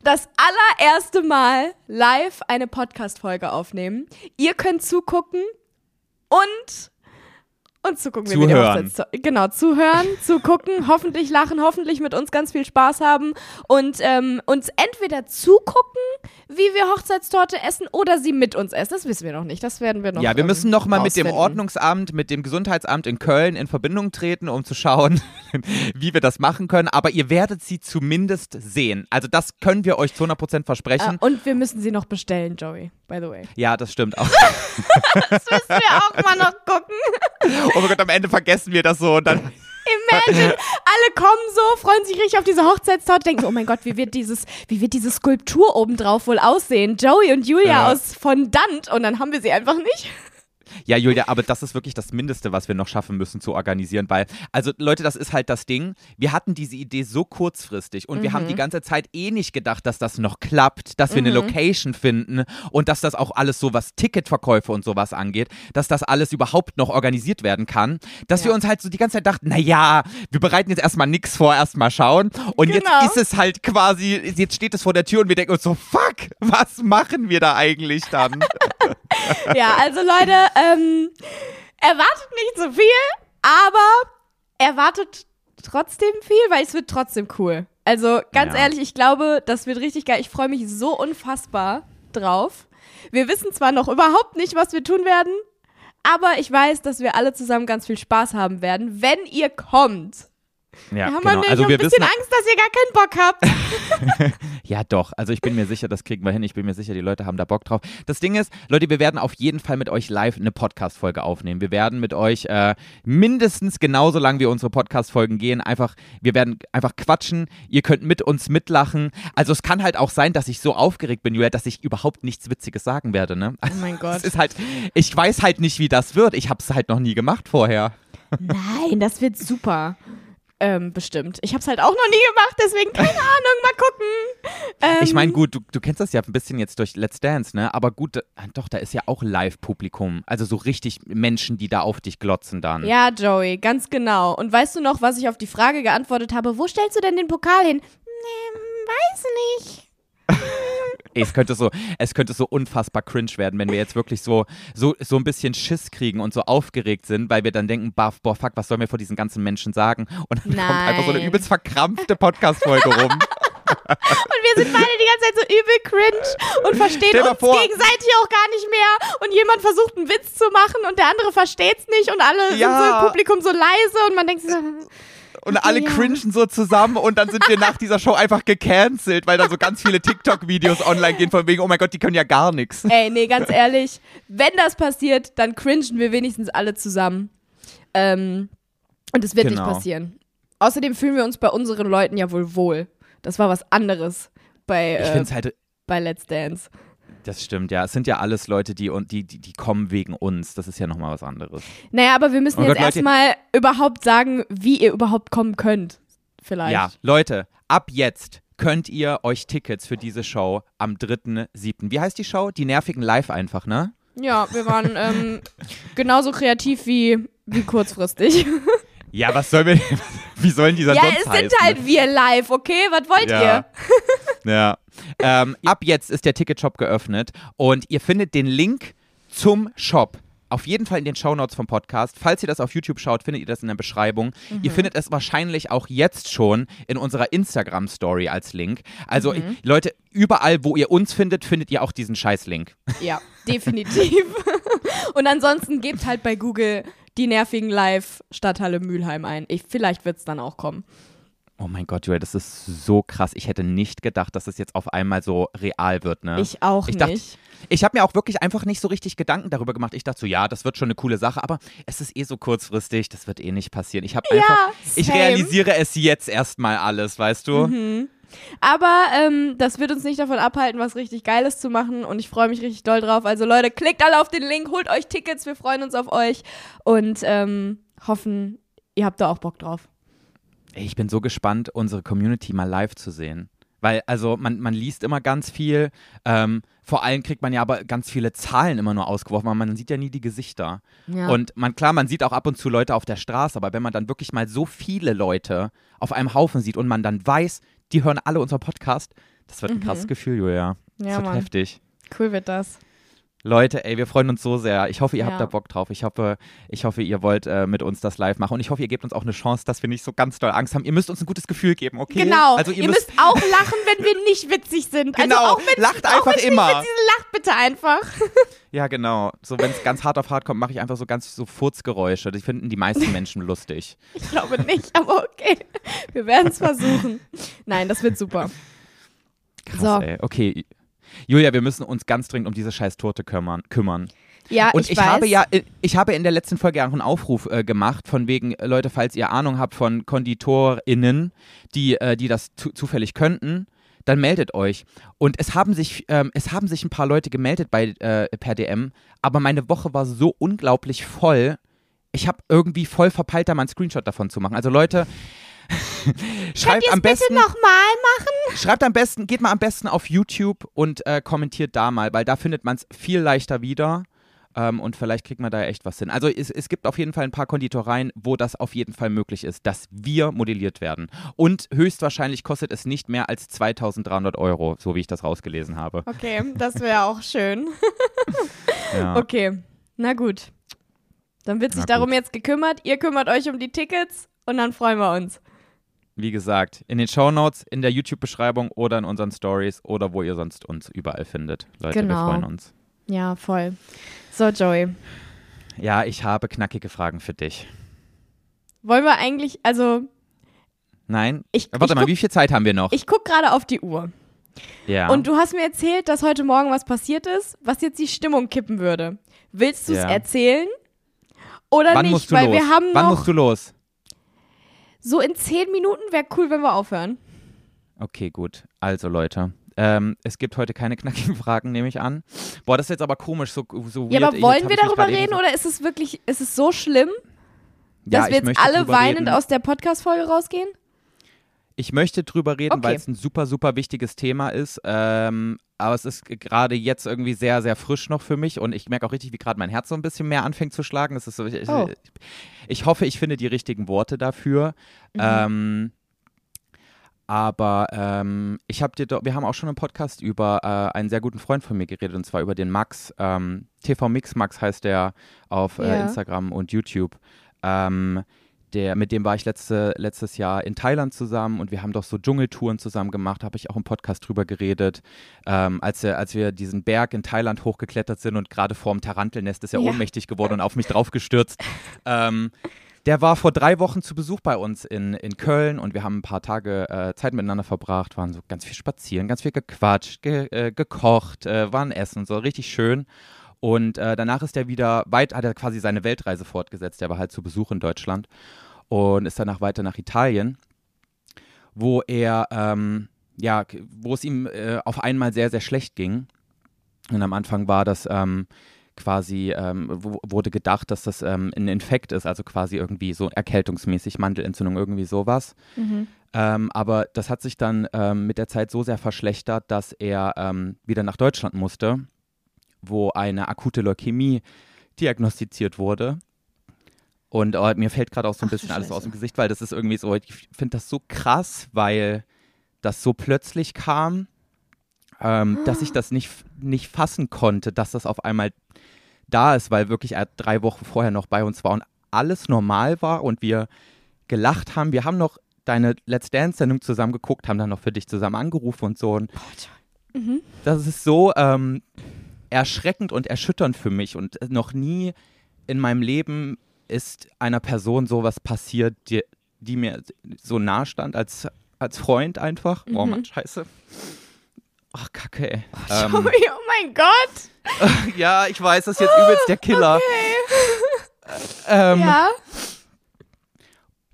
das allererste Mal live eine Podcast-Folge aufnehmen. Ihr könnt zugucken und und zugucken, wie wir die Zuhören. Hochzeits- Genau, zuhören, zugucken, hoffentlich lachen, hoffentlich mit uns ganz viel Spaß haben und ähm, uns entweder zugucken, wie wir Hochzeitstorte essen oder sie mit uns essen. Das wissen wir noch nicht. Das werden wir noch Ja, wir ähm, müssen noch mal mit dem rausfinden. Ordnungsamt, mit dem Gesundheitsamt in Köln in Verbindung treten, um zu schauen, wie wir das machen können. Aber ihr werdet sie zumindest sehen. Also das können wir euch zu 100% Äh, versprechen. und wir müssen sie noch bestellen, Joey, by the way. Ja, das stimmt auch. Das müssen wir auch mal noch gucken. Oh mein Gott, am Ende vergessen wir das so und dann. Imagine, alle kommen so, freuen sich richtig auf diese Hochzeitstorte, denken oh mein Gott, wie wird dieses, wie wird diese Skulptur obendrauf wohl aussehen? Joey und Julia Ja. aus Fondant und dann haben wir sie einfach nicht. Ja, Julia, aber das ist wirklich das Mindeste, was wir noch schaffen müssen zu organisieren, weil, also Leute, das ist halt das Ding. Wir hatten diese Idee so kurzfristig und wir haben die ganze Zeit eh nicht gedacht, dass das noch klappt, dass wir eine Location finden und dass das auch alles so, was Ticketverkäufe und sowas angeht, dass das alles überhaupt noch organisiert werden kann. Dass wir Ja. uns halt so die ganze Zeit dachten, naja, wir bereiten jetzt erstmal nichts vor, erstmal schauen. Und Genau. jetzt ist es halt quasi, jetzt steht es vor der Tür und wir denken uns so, fuck, was machen wir da eigentlich dann? Ja, also Leute, ähm, erwartet nicht so viel, aber erwartet trotzdem viel, weil es wird trotzdem cool. Also ganz Ja. ehrlich, ich glaube, das wird richtig geil. Ich freue mich so unfassbar drauf. Wir wissen zwar noch überhaupt nicht, was wir tun werden, aber ich weiß, dass wir alle zusammen ganz viel Spaß haben werden, wenn ihr kommt. Ja, Ja, genau. Ich Also hab wir ein bisschen wissen, Angst, dass ihr gar keinen Bock habt. Ja, doch. Also ich bin mir sicher, das kriegen wir hin. Ich bin mir sicher, die Leute haben da Bock drauf. Das Ding ist, Leute, wir werden auf jeden Fall mit euch live eine Podcast-Folge aufnehmen. Wir werden mit euch äh, mindestens genauso lang wie unsere Podcast-Folgen gehen. Einfach, wir werden einfach quatschen. Ihr könnt mit uns mitlachen. Also es kann halt auch sein, dass ich so aufgeregt bin, Julia, dass ich überhaupt nichts Witziges sagen werde. Ne? Oh mein Gott. Es ist halt, ich weiß halt nicht, wie das wird. Ich habe es halt noch nie gemacht vorher. Nein, das wird super. Ähm, bestimmt. Ich habe es halt auch noch nie gemacht, deswegen keine Ahnung, mal gucken. Ähm, Ich meine, gut, du, du kennst das ja ein bisschen jetzt durch Let's Dance, ne? Aber gut, äh, doch, da ist ja auch Live-Publikum. Also so richtig Menschen, die da auf dich glotzen dann. Ja, Joey, ganz genau. Und weißt du noch, was ich auf die Frage geantwortet habe? Wo stellst du denn den Pokal hin? Nee, weiß nicht. Ey, es könnte so, es könnte so unfassbar cringe werden, wenn wir jetzt wirklich so, so, so ein bisschen Schiss kriegen und so aufgeregt sind, weil wir dann denken, boah, boah fuck, was sollen wir vor diesen ganzen Menschen sagen? Und dann kommt einfach so eine Nein. übelst verkrampfte Podcast-Folge rum. Und wir sind beide die ganze Zeit so übel cringe und verstehen uns vor- gegenseitig auch gar nicht mehr. Und jemand versucht einen Witz zu machen und der andere versteht's nicht und alle sind Ja. so im Publikum so leise und man denkt sich so, Und alle Ja. cringen so zusammen und dann sind wir nach dieser Show einfach gecancelt, weil da so ganz viele TikTok-Videos online gehen von wegen, oh mein Gott, die können ja gar nichts. ey, nee, ganz ehrlich, wenn das passiert, dann cringen wir wenigstens alle zusammen. Ähm, und es wird Genau. nicht passieren. Außerdem fühlen wir uns bei unseren Leuten ja wohl wohl. Das war was anderes bei, äh, halt, bei Let's Dance. Das stimmt, ja. Es sind ja alles Leute, die, die, die, die kommen wegen uns. Das ist ja nochmal was anderes. Naja, aber wir müssen Oh jetzt erstmal überhaupt sagen, wie ihr überhaupt kommen könnt. Vielleicht. Ja, Leute, ab jetzt könnt ihr euch Tickets für diese Show am 3.7. Wie heißt die Show? Die nervigen Live einfach, ne? Ja, wir waren ähm, genauso kreativ wie, wie kurzfristig. Ja, was sollen wir, wie sollen die dann ja, sonst es sind heißen? halt wir live, okay? Was wollt Ja. ihr? Ja. Ähm, ab jetzt ist der Ticketshop geöffnet und ihr findet den Link zum Shop auf jeden Fall in den Shownotes vom Podcast. Falls ihr das auf YouTube schaut, findet ihr das in der Beschreibung. Ihr findet es wahrscheinlich auch jetzt schon in unserer Instagram-Story als Link. Also, Leute, überall, wo ihr uns findet, findet ihr auch diesen Scheiß-Link. Ja, definitiv. Und ansonsten gebt halt bei Google die nervigen Live Stadthalle Mülheim ein. Ich, vielleicht wird es dann auch kommen. Oh mein Gott, Joel, das ist so krass. Ich hätte nicht gedacht, dass es jetzt auf einmal so real wird, ne? Ich auch Ich dachte, nicht. ich habe mir auch wirklich einfach nicht so richtig Gedanken darüber gemacht. Ich dachte so, ja, das wird schon eine coole Sache, aber es ist eh so kurzfristig, das wird eh nicht passieren. Ich habe einfach, ich same. realisiere es jetzt erstmal alles, weißt du? Mhm. Aber ähm, das wird uns nicht davon abhalten, was richtig Geiles zu machen. Und ich freue mich richtig doll drauf. Also Leute, klickt alle auf den Link, holt euch Tickets. Wir freuen uns auf euch und ähm, hoffen, ihr habt da auch Bock drauf. Ey, Ich bin so gespannt, unsere Community mal live zu sehen. Weil, also, man, man liest immer ganz viel. Ähm, vor allem kriegt man ja aber ganz viele Zahlen immer nur ausgeworfen, aber man sieht ja nie die Gesichter. Ja. Und man, klar, man sieht auch ab und zu Leute auf der Straße, aber wenn man dann wirklich mal so viele Leute auf einem Haufen sieht und man dann weiß, die hören alle unseren Podcast, das wird ein krasses Gefühl, Julia. Das Mhm. Ja, wird Mann. heftig. Cool wird das. Leute, ey, wir freuen uns so sehr. Ich hoffe, ihr Ja. habt da Bock drauf. Ich hoffe, ich hoffe, ihr wollt äh, mit uns das live machen. Und ich hoffe, ihr gebt uns auch eine Chance, dass wir nicht so ganz doll Angst haben. Ihr müsst uns ein gutes Gefühl geben, okay? Genau. Also ihr, ihr müsst auch lachen, wenn wir nicht witzig sind. Genau. Also auch wenn Lacht auch einfach wenn ich immer. Nicht witzig lacht bitte einfach. Ja, genau. So, wenn es ganz hart auf hart kommt, mache ich einfach so ganz so Furzgeräusche. Die finden die meisten Menschen lustig. Ich glaube nicht, aber okay. Wir werden es versuchen. Nein, das wird super. Krass, So. ey. Okay. Julia, wir müssen uns ganz dringend um diese scheiß Torte kümmern. kümmern. Ja, Und ich, ich, weiß. habe ja, ich habe in der letzten Folge auch einen Aufruf äh, gemacht, von wegen, äh, Leute, falls ihr Ahnung habt von KonditorInnen, die, äh, die das zu, zufällig könnten, dann meldet euch. Und es haben sich, ähm, es haben sich ein paar Leute gemeldet bei, äh, per DM, aber meine Woche war so unglaublich voll. Ich habe irgendwie voll verpeilt, da mal einen Screenshot davon zu machen. Also Leute, schreibt am besten. nochmal machen? Schreibt am besten, geht mal am besten auf YouTube und äh, kommentiert da mal, weil da findet man es viel leichter wieder. Ähm, und vielleicht kriegt man da echt was hin. Also es, es gibt auf jeden Fall ein paar Konditoreien, wo das auf jeden Fall möglich ist, dass wir modelliert werden. Und höchstwahrscheinlich kostet es nicht mehr als 2300 Euro, so wie ich das rausgelesen habe. Okay, das wäre auch schön. Ja. Okay, na gut. Dann wird sich Na darum gut. jetzt gekümmert. Ihr kümmert euch um die Tickets und dann freuen wir uns. Wie gesagt, in den Shownotes, in der YouTube-Beschreibung oder in unseren Stories oder wo ihr sonst uns überall findet. Leute, Genau. wir freuen uns. Ja, voll. So, Joey. Ja, ich habe knackige Fragen für dich. Wollen wir eigentlich, also Nein? ich, Warte ich mal, guck, wie viel Zeit haben wir noch? ich guck gerade auf die Uhr. ja. Und du hast mir erzählt, dass heute Morgen was passiert ist, was jetzt die Stimmung kippen würde. Willst du es Ja. erzählen? Oder Wann nicht? musst du Weil los? wir haben Wann noch musst du los? So in zehn Minuten wäre cool, wenn wir aufhören. Okay, gut. Also Leute, ähm, es gibt heute keine knackigen Fragen, nehme ich an. Boah, das ist jetzt aber komisch, so, so Ja, weird. aber wollen wir darüber reden so oder ist es wirklich, ist es so schlimm? Ja, Dass wir jetzt alle weinend reden. aus der Podcast-Folge rausgehen? Ich möchte drüber reden, Okay. weil es ein super, super wichtiges Thema ist. Ähm, aber es ist gerade jetzt irgendwie sehr, sehr frisch noch für mich und ich merke auch richtig, wie gerade mein Herz so ein bisschen mehr anfängt zu schlagen. Das ist so, ich, Oh. ich, ich hoffe, ich finde die richtigen Worte dafür. Mhm. Ähm, aber ähm, ich habe dir, wir haben auch schon im Podcast über äh, einen sehr guten Freund von mir geredet und zwar über den Max. Ähm, TV Mix Max heißt der auf äh, Ja. Instagram und YouTube. Ähm, der, mit dem war ich letzte, letztes Jahr in Thailand zusammen und wir haben doch so Dschungeltouren zusammen gemacht, habe ich auch im Podcast drüber geredet. Ähm, als, er, als wir diesen Berg in Thailand hochgeklettert sind und gerade vorm Tarantelnest ist er Ja. ohnmächtig geworden und auf mich draufgestürzt. ähm, der war vor drei Wochen zu Besuch bei uns in, in Köln und wir haben ein paar Tage äh, Zeit miteinander verbracht, waren so ganz viel spazieren, ganz viel gequatscht, ge, äh, gekocht, äh, waren essen, so richtig schön. Und äh, danach ist er wieder weit, hat er quasi seine Weltreise fortgesetzt. Der war halt zu Besuch in Deutschland und ist danach weiter nach Italien, wo er, ähm, ja, wo es ihm äh, auf einmal sehr, sehr schlecht ging. Und am Anfang war das ähm, quasi, ähm, wurde gedacht, dass das ähm, ein Infekt ist, also quasi irgendwie so erkältungsmäßig, Mandelentzündung, irgendwie sowas. Mhm. Ähm, aber das hat sich dann ähm, mit der Zeit so sehr verschlechtert, dass er wieder nach Deutschland musste, wo eine akute Leukämie diagnostiziert wurde. Und äh, mir fällt gerade auch so ein Ach bisschen alles aus dem. Gesicht, weil das ist irgendwie so, ich finde das so krass, weil das so plötzlich kam, ähm, dass ich das nicht, nicht fassen konnte, dass das auf einmal da ist, weil wirklich er drei Wochen vorher noch bei uns war und alles normal war und wir gelacht haben. Wir haben noch deine Let's Dance-Sendung zusammen geguckt, haben dann noch für dich zusammen angerufen und so. Und Mhm. das ist so ähm, erschreckend und erschütternd für mich. Und noch nie in meinem Leben ist einer Person sowas passiert, die, die mir so nah stand als, als Freund einfach. Oh Mhm. Mann, scheiße. Ach, kacke, ey. Sorry, oh mein Gott. Ähm, ja, ich weiß, das ist jetzt übelst der Killer. Ähm, ja.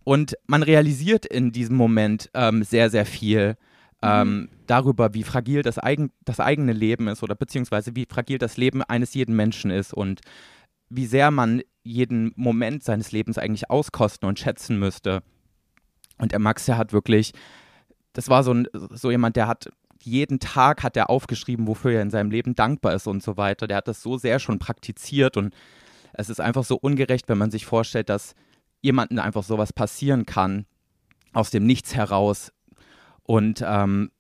Und man realisiert in diesem Moment ähm, sehr, sehr viel ähm, darüber, wie fragil das, eigen, das eigene Leben ist oder beziehungsweise wie fragil das Leben eines jeden Menschen ist und wie sehr man jeden Moment seines Lebens eigentlich auskosten und schätzen müsste. Und der Max, der hat wirklich, das war so, ein, so jemand, der hat jeden Tag hat er aufgeschrieben, wofür er in seinem Leben dankbar ist und so weiter. Der hat das so sehr schon praktiziert und es ist einfach so ungerecht, wenn man sich vorstellt, dass jemandem einfach sowas passieren kann, aus dem Nichts heraus und ähm,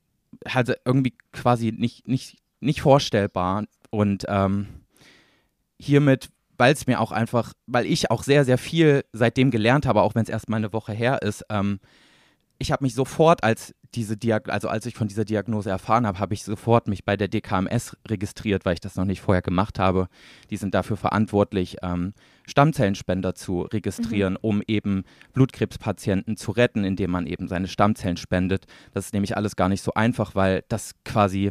halt irgendwie quasi nicht, nicht, nicht vorstellbar. Und ähm, hiermit, weil es mir auch einfach, weil ich auch sehr, sehr viel seitdem gelernt habe, auch wenn es erst mal eine Woche her ist, ähm, ich habe mich sofort als diese Diag also als ich von dieser Diagnose erfahren habe, habe ich sofort mich bei der DKMS registriert, weil ich das noch nicht vorher gemacht habe. Die sind dafür verantwortlich, ähm, Stammzellenspender zu registrieren, um eben Blutkrebspatienten zu retten, indem man eben seine Stammzellen spendet. Das ist nämlich alles gar nicht so einfach, weil das quasi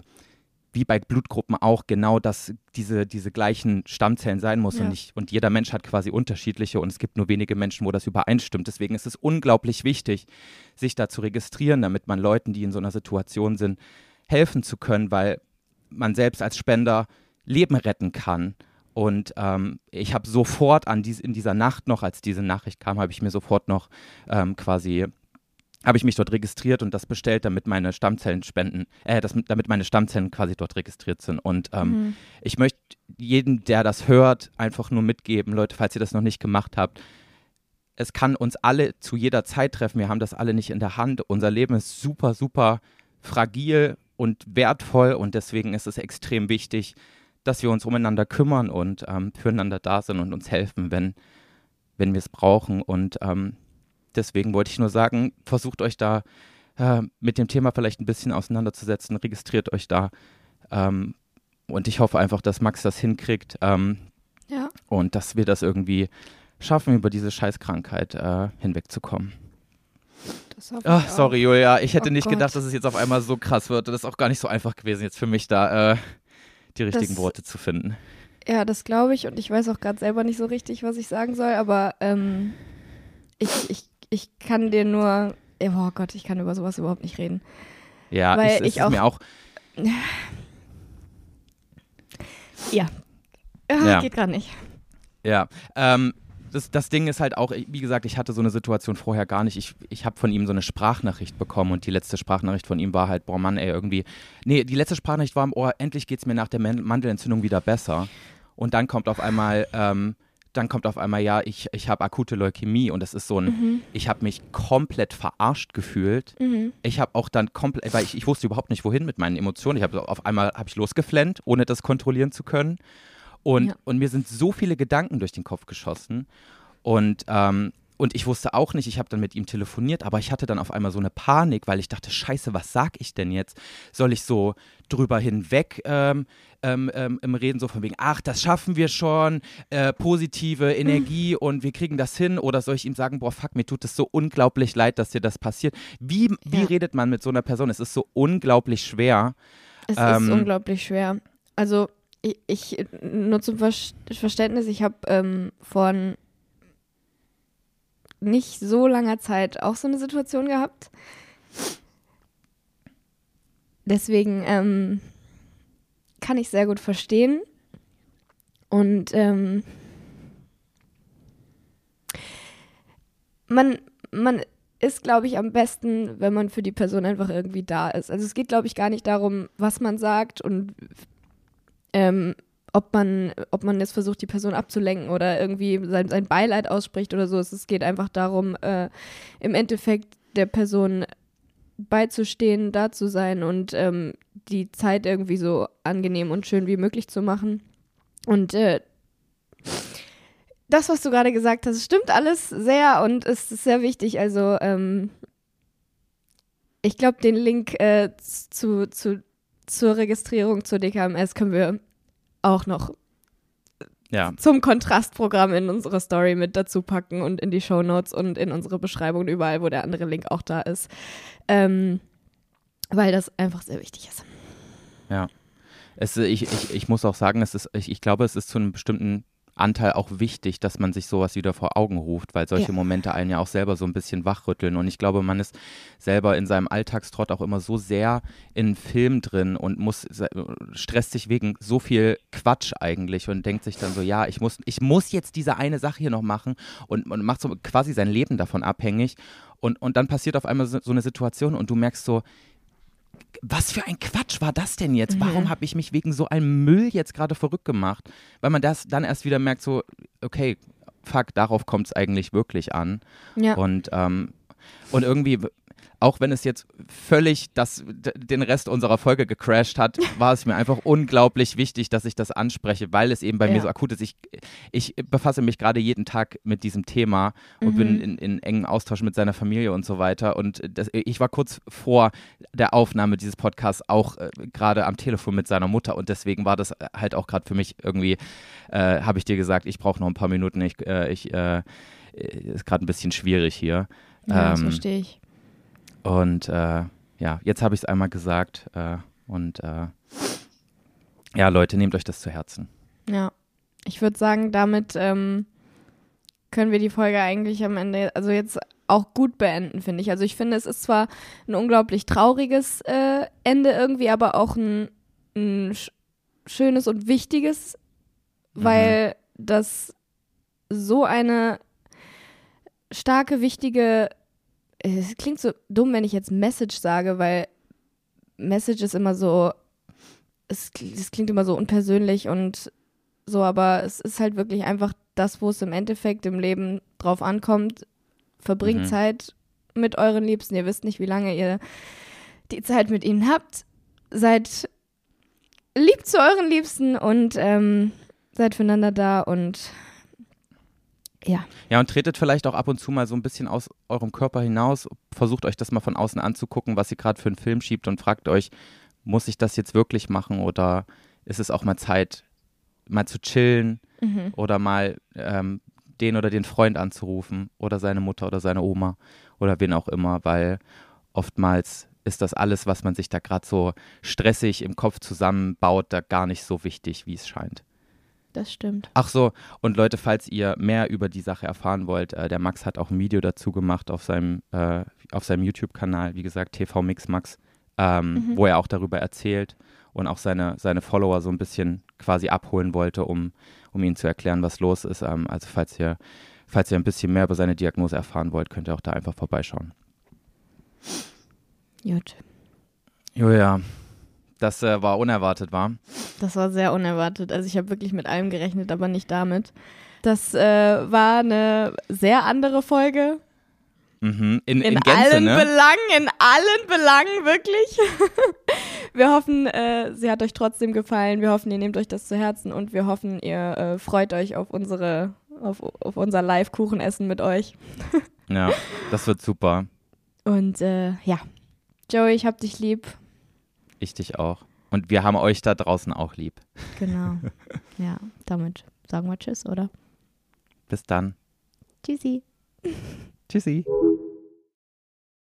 wie bei Blutgruppen auch genau das, diese, diese gleichen Stammzellen sein muss Ja. und nicht, und jeder Mensch hat quasi unterschiedliche und es gibt nur wenige Menschen, wo das übereinstimmt. Deswegen ist es unglaublich wichtig, sich da zu registrieren, damit man Leuten, die in so einer Situation sind, helfen zu können, weil man selbst als Spender Leben retten kann. Und ähm, ich habe sofort an dies, in dieser Nacht noch, als diese Nachricht kam, habe ich mir sofort noch ähm, quasi habe ich mich dort registriert und das bestellt, damit meine Stammzellen spenden, äh, das, damit meine Stammzellen quasi dort registriert sind. Und ähm, Mhm. ich möchte jedem, der das hört, einfach nur mitgeben, Leute, falls ihr das noch nicht gemacht habt, es kann uns alle zu jeder Zeit treffen. Wir haben das alle nicht in der Hand. Unser Leben ist super, super fragil und wertvoll und deswegen ist es extrem wichtig, dass wir uns umeinander kümmern und ähm, füreinander da sind und uns helfen, wenn, wenn wir es brauchen. Und ähm, deswegen wollte ich nur sagen, versucht euch da äh, mit dem Thema vielleicht ein bisschen auseinanderzusetzen, registriert euch da. Ähm, und ich hoffe einfach, dass Max das hinkriegt ähm, Ja. und dass wir das irgendwie schaffen, über diese Scheißkrankheit äh, hinwegzukommen. Auch. sorry, Julia, ich hätte Oh nicht Gott. gedacht, dass es jetzt auf einmal so krass wird. Das ist auch gar nicht so einfach gewesen, jetzt für mich da äh, die richtigen Das- Worte zu finden. Ja, das glaube ich und ich weiß auch gerade selber nicht so richtig, was ich sagen soll, aber ähm, ich, ich, ich kann dir nur, oh Gott, ich kann über sowas überhaupt nicht reden. Ja, Weil es, es ich ist auch- mir auch, Ja. Ah, Ja. Geht gerade nicht. ja. Ähm, das, das Ding ist halt auch, wie gesagt, ich hatte so eine Situation vorher gar nicht. Ich, ich habe von ihm so eine Sprachnachricht bekommen und die letzte Sprachnachricht von ihm war halt, boah Mann, ey, irgendwie. Nee, die letzte Sprachnachricht war, oh, endlich geht es mir nach der Mandelentzündung wieder besser. Und dann kommt auf einmal, ähm, dann kommt auf einmal, ja, ich, ich habe akute Leukämie und das ist so ein, mhm. ich habe mich komplett verarscht gefühlt. Mhm. Ich habe auch dann komplett, weil ich, ich wusste überhaupt nicht, wohin mit meinen Emotionen. Ich habe auf einmal, habe ich losgeflennt, ohne das kontrollieren zu können. Und, ja. und mir sind so viele Gedanken durch den Kopf geschossen. Und, ähm, und ich wusste auch nicht, ich habe dann mit ihm telefoniert, aber ich hatte dann auf einmal so eine Panik, weil ich dachte, scheiße, was sag ich denn jetzt? Soll ich so drüber hinweg ähm, ähm, ähm, im Reden so von wegen, ach, das schaffen wir schon, äh, positive Energie mhm. und wir kriegen das hin? Oder soll ich ihm sagen, boah, fuck, mir tut es so unglaublich leid, dass dir das passiert? Wie, wie ja. redet man mit so einer Person? Es ist so unglaublich schwer. Es ist ähm, unglaublich schwer. Also ich, ich nur zum Ver Verständnis, ich habe ähm, vor nicht so langer Zeit auch so eine Situation gehabt. Deswegen ähm, kann ich sehr gut verstehen. Und ähm, man, man ist, glaube ich, am besten, wenn man für die Person einfach irgendwie da ist. Also es geht, glaube ich, gar nicht darum, was man sagt und ähm, ob man, ob man jetzt versucht, die Person abzulenken oder irgendwie sein, sein Beileid ausspricht oder so. Es geht einfach darum, äh, im Endeffekt der Person beizustehen, da zu sein und ähm, die Zeit irgendwie so angenehm und schön wie möglich zu machen. Und äh, das, was du gerade gesagt hast, stimmt alles sehr und es ist sehr wichtig. Also ähm, ich glaube, den Link äh, zu, zu zur Registrierung zur DKMS können wir auch noch ja. zum Kontrastprogramm in unsere Story mit dazu packen und in die Show Notes und in unsere Beschreibung überall, wo der andere Link auch da ist. Ähm, weil das einfach sehr wichtig ist. Ja. Es, ich, ich, ich muss auch sagen, es ist, ich, ich glaube, es ist zu einem bestimmten Anteil auch wichtig, dass man sich sowas wieder vor Augen ruft, weil solche ja. Momente einen ja auch selber so ein bisschen wachrütteln. Und ich glaube, man ist selber in seinem Alltagstrott auch immer so sehr in Film drin und muss stresst sich wegen so viel Quatsch eigentlich und denkt sich dann so, ja, ich muss, ich muss jetzt diese eine Sache hier noch machen und, und macht so quasi sein Leben davon abhängig. Und, und dann passiert auf einmal so, so eine Situation und du merkst so, was für ein Quatsch war das denn jetzt? Mhm. Warum habe ich mich wegen so einem Müll jetzt gerade verrückt gemacht? Weil man das dann erst wieder merkt, so, okay, fuck, darauf kommt es eigentlich wirklich an. Ja. Und, ähm, und irgendwie auch wenn es jetzt völlig das, den Rest unserer Folge gecrashed hat, war es mir einfach unglaublich wichtig, dass ich das anspreche, weil es eben bei ja. mir so akut ist. Ich, ich befasse mich gerade jeden Tag mit diesem Thema und mhm. bin in, in engem Austausch mit seiner Familie und so weiter. Und das, ich war kurz vor der Aufnahme dieses Podcasts auch äh, gerade am Telefon mit seiner Mutter und deswegen war das halt auch gerade für mich irgendwie, äh, habe ich dir gesagt, ich brauche noch ein paar Minuten. Ich, äh, ich äh, ist gerade ein bisschen schwierig hier. Ja, ähm, das verstehe ich. Und äh, ja, jetzt habe ich es einmal gesagt. Äh, und äh, ja, Leute, nehmt euch das zu Herzen. Ja, ich würde sagen, damit ähm, können wir die Folge eigentlich am Ende, also jetzt auch gut beenden, finde ich. Also ich finde, es ist zwar ein unglaublich trauriges äh, Ende irgendwie, aber auch ein, ein schönes und wichtiges, mhm. weil das so eine starke, wichtige es klingt so dumm, wenn ich jetzt Message sage, weil Message ist immer so, es, es klingt immer so unpersönlich und so, aber es ist halt wirklich einfach das, wo es im Endeffekt im Leben drauf ankommt. Verbringt mhm. Zeit mit euren Liebsten. Ihr wisst nicht, wie lange ihr die Zeit mit ihnen habt. Seid lieb zu euren Liebsten und ähm, seid füreinander da und ja. Ja, und tretet vielleicht auch ab und zu mal so ein bisschen aus eurem Körper hinaus, versucht euch das mal von außen anzugucken, was ihr gerade für einen Film schiebt und fragt euch, muss ich das jetzt wirklich machen oder ist es auch mal Zeit, mal zu chillen mhm. oder mal ähm, den oder den Freund anzurufen oder seine Mutter oder seine Oma oder wen auch immer, weil oftmals ist das alles, was man sich da gerade so stressig im Kopf zusammenbaut, da gar nicht so wichtig, wie es scheint. Das stimmt. Ach so, und Leute, falls ihr mehr über die Sache erfahren wollt, äh, der Max hat auch ein Video dazu gemacht auf seinem, äh, seinem YouTube-Kanal, wie gesagt, TV Mix Max, ähm, mhm. wo er auch darüber erzählt und auch seine, seine Follower so ein bisschen quasi abholen wollte, um, um ihnen zu erklären, was los ist. Ähm, also falls ihr falls ihr ein bisschen mehr über seine Diagnose erfahren wollt, könnt ihr auch da einfach vorbeischauen. Gut. Julia, das äh, war unerwartet, war? Das war sehr unerwartet. Also ich habe wirklich mit allem gerechnet, aber nicht damit. Das äh, war eine sehr andere Folge. Mhm. In, In, in, Gänze, allen ne? Belangen, in allen Belangen, wirklich. wir hoffen, äh, sie hat euch trotzdem gefallen. Wir hoffen, ihr nehmt euch das zu Herzen und wir hoffen, ihr äh, freut euch auf unsere, auf, auf unser Live-Kuchenessen mit euch. Ja, das wird super. Und äh, ja, Joey, ich hab dich lieb. Ich dich auch. Und wir haben euch da draußen auch lieb. Genau. ja, damit sagen wir Tschüss, oder? Bis dann. Tschüssi. Tschüssi.